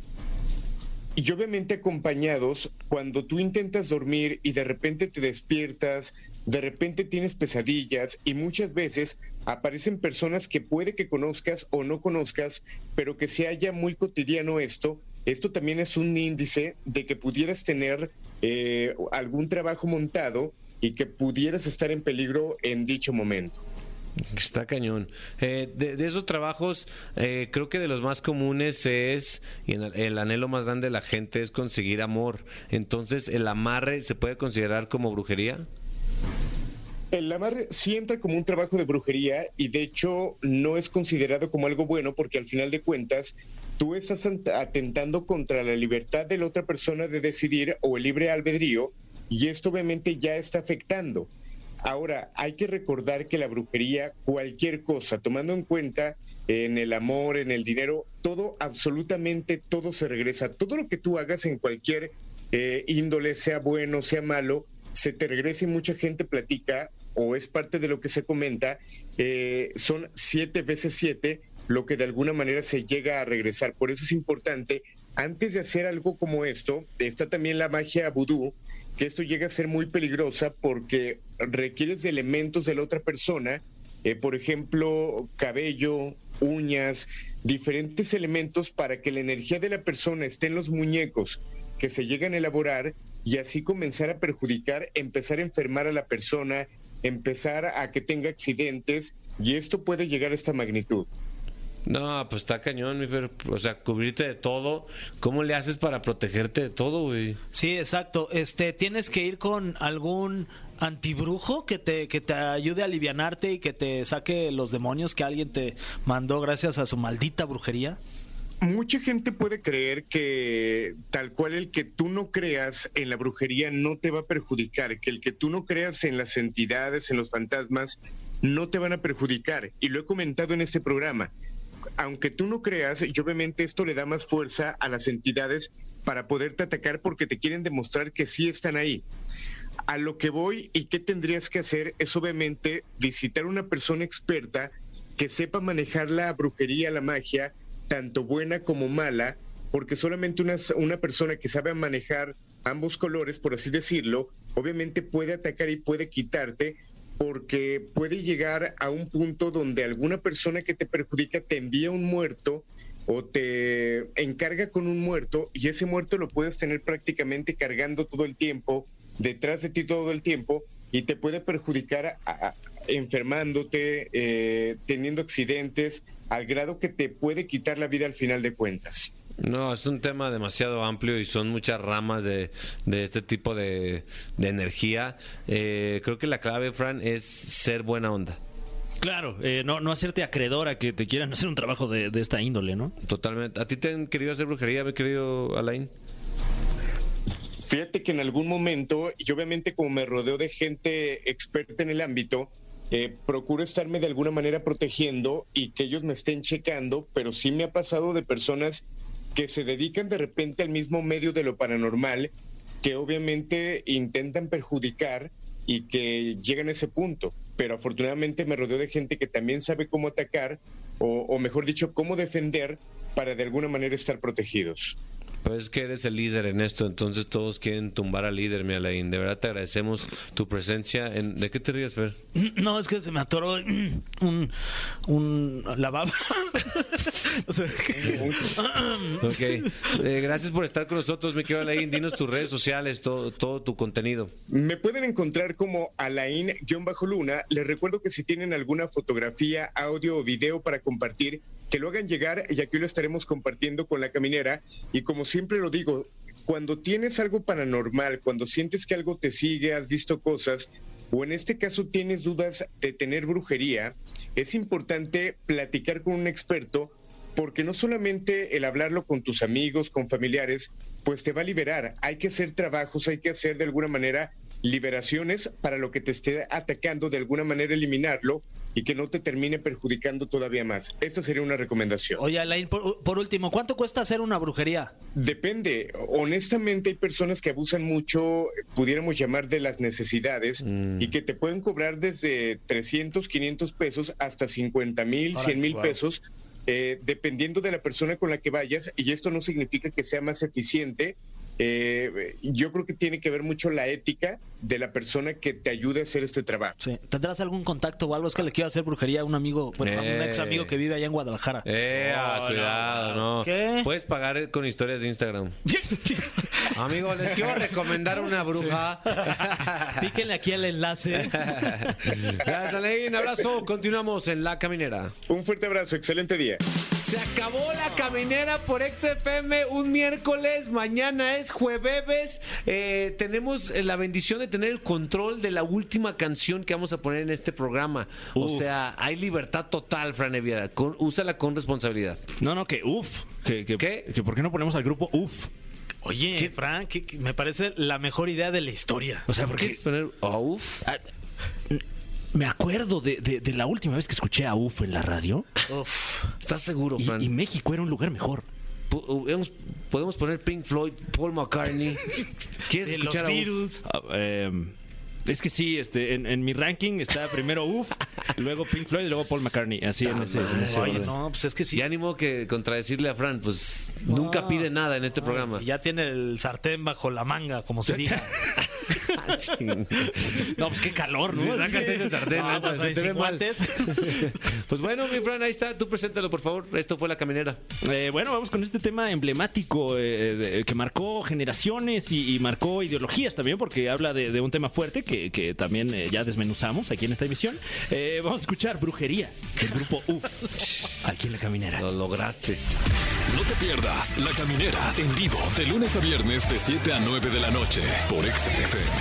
Y obviamente acompañados cuando tú intentas dormir y de repente te despiertas, de repente tienes pesadillas y muchas veces aparecen personas que puede que conozcas o no conozcas, pero que se haya muy cotidiano esto. Esto también es un índice de que pudieras tener eh, algún trabajo montado y que pudieras estar en peligro en dicho momento. Está cañón. Eh, de, esos trabajos, eh, creo que de los más comunes es, y el anhelo más grande de la gente es conseguir amor. Entonces, ¿el amarre se puede considerar como brujería? El amarre sí entra como un trabajo de brujería y de hecho no es considerado como algo bueno porque al final de cuentas tú estás atentando contra la libertad de la otra persona de decidir o el libre albedrío y esto obviamente ya está afectando. Ahora, hay que recordar que la brujería, cualquier cosa, tomando en cuenta en el amor, en el dinero, todo, absolutamente todo se regresa. Todo lo que tú hagas en cualquier eh, índole, sea bueno, sea malo, se te regresa y mucha gente platica, o es parte de lo que se comenta, eh, son siete veces siete lo que de alguna manera se llega a regresar. Por eso es importante, antes de hacer algo como esto, está también la magia vudú, que esto llega a ser muy peligrosa porque requieres de elementos de la otra persona, eh, por ejemplo, cabello, uñas, diferentes elementos para que la energía de la persona esté en los muñecos que se llegan a elaborar y así comenzar a perjudicar, empezar a enfermar a la persona, empezar a que tenga accidentes y esto puede llegar a esta magnitud. No, pues está cañón, mi Fer. O sea, cubrirte de todo. ¿Cómo le haces para protegerte de todo, güey? Sí, exacto. Este, tienes que ir con algún antibrujo que te, que te ayude a alivianarte y que te saque los demonios que alguien te mandó gracias a su maldita brujería. Mucha gente puede creer que tal cual el que tú no creas en la brujería no te va a perjudicar, que el que tú no creas en las entidades, en los fantasmas, no te van a perjudicar. Y lo he comentado en este programa. Aunque tú no creas, y obviamente esto le da más fuerza a las entidades para poderte atacar porque te quieren demostrar que sí están ahí. A lo que voy y qué tendrías que hacer es obviamente visitar una persona experta que sepa manejar la brujería, la magia, tanto buena como mala, porque solamente una, una persona que sabe manejar ambos colores, por así decirlo, obviamente puede atacar y puede quitarte, porque puede llegar a un punto donde alguna persona que te perjudica te envía un muerto o te encarga con un muerto y ese muerto lo puedes tener prácticamente cargando todo el tiempo, detrás de ti todo el tiempo y te puede perjudicar enfermándote, eh, teniendo accidentes, al grado que te puede quitar la vida al final de cuentas. No, es un tema demasiado amplio y son muchas ramas de, de este tipo de, de energía. Eh, creo que la clave, Fran, es ser buena onda. Claro, eh, no, no hacerte acreedor a que te quieran hacer un trabajo de, de esta índole, ¿no? Totalmente. ¿A ti te han querido hacer brujería, mi querido Alain? Fíjate que en algún momento, y obviamente como me rodeo de gente experta en el ámbito, eh, procuro estarme de alguna manera protegiendo y que ellos me estén checando, pero sí me ha pasado de personas que se dedican de repente al mismo medio de lo paranormal, que obviamente intentan perjudicar y que llegan a ese punto. Pero afortunadamente me rodeo de gente que también sabe cómo atacar, o, o mejor dicho, cómo defender para de alguna manera estar protegidos. Pues es que eres el líder en esto, entonces todos quieren tumbar al líder, mi Alain. De verdad te agradecemos tu presencia. En... ¿De qué te ríes, Fer? No, es que se me atoró un, un lavabo. O sea, que- Ok. Eh, gracias por estar con nosotros, mi querido Alain. Dinos tus redes sociales, todo, todo tu contenido. Me pueden encontrar como Alain-Luna. Les recuerdo que si tienen alguna fotografía, audio o video para compartir, que lo hagan llegar y aquí lo estaremos compartiendo con la caminera. Y como siempre lo digo, cuando tienes algo paranormal, cuando sientes que algo te sigue, has visto cosas, o en este caso tienes dudas de tener brujería, es importante platicar con un experto porque no solamente el hablarlo con tus amigos, con familiares, pues te va a liberar. Hay que hacer trabajos, hay que hacer de alguna manera liberaciones para lo que te esté atacando, de alguna manera eliminarlo y que no te termine perjudicando todavía más. Esta sería una recomendación. Oye, Alain, por, por último, ¿cuánto cuesta hacer una brujería? Depende. Honestamente hay personas que abusan mucho, pudiéramos llamar de las necesidades, Mm. y que te pueden cobrar desde 300, 500 pesos hasta 50 mil, 100 mil wow. pesos, eh, dependiendo de la persona con la que vayas. Y esto no significa que sea más eficiente. Eh, yo creo que tiene que ver mucho la ética de la persona que te ayude a hacer este trabajo. Sí. ¿Tendrás algún contacto o algo? Es que le quiero hacer brujería a un amigo, bueno, a un Eh. ex amigo que vive allá en Guadalajara. Eh, Oh, cuidado, no. ¿Qué? Puedes pagar con historias de Instagram. Amigo, les quiero recomendar una bruja. Píquenle aquí el enlace. Gracias, Alain. Abrazo. Continuamos en La Caminera. Un fuerte abrazo, excelente día. Se acabó la caminera por XFM un miércoles. Mañana es jueves. Eh, tenemos eh, la bendición de tener el control de la última canción que vamos a poner en este programa. O sea, hay libertad total, Fran Evia. Con- úsala con responsabilidad. No, no, que uf. Que, que, ¿Qué? que ¿Por qué no ponemos al grupo uf? Oye, Frank, que- que me parece la mejor idea de la historia. O sea, ¿Por qué porque es poner oh, uf? ah, me acuerdo de, de- de la última vez que escuché a uf en la radio Uf. ¿Estás seguro, y, Fran? y México era un lugar mejor. Hemos- Podemos poner Pink Floyd, Paul McCartney. ¿Quieres De los escuchar a virus. Ah, em, es que sí, este, en, en mi ranking está primero uf, luego Pink Floyd y luego Paul McCartney. Así en ese, en ese Oye, no, pues es que sí. Y ánimo que contradecirle a Fran, pues nunca pide nada en este programa. Y Ya tiene el sartén bajo la manga, como se diga. No, pues qué calor, ¿no? Sí, sácate ese sartén, No, neta, pues se ahí te ve sin mal. guantes. Pues bueno, mi Fran, ahí está. Tú preséntalo, por favor. Esto fue La Caminera. Eh, bueno, vamos con este tema emblemático eh, de- que marcó generaciones y, y marcó ideologías también, porque habla de, de un tema fuerte que, que también eh, ya desmenuzamos aquí en esta emisión. Eh, vamos a escuchar Brujería del grupo UF aquí en la caminera. Lo lograste. No te pierdas La Caminera en vivo de lunes a viernes de 7 a 9 de la noche por XFM.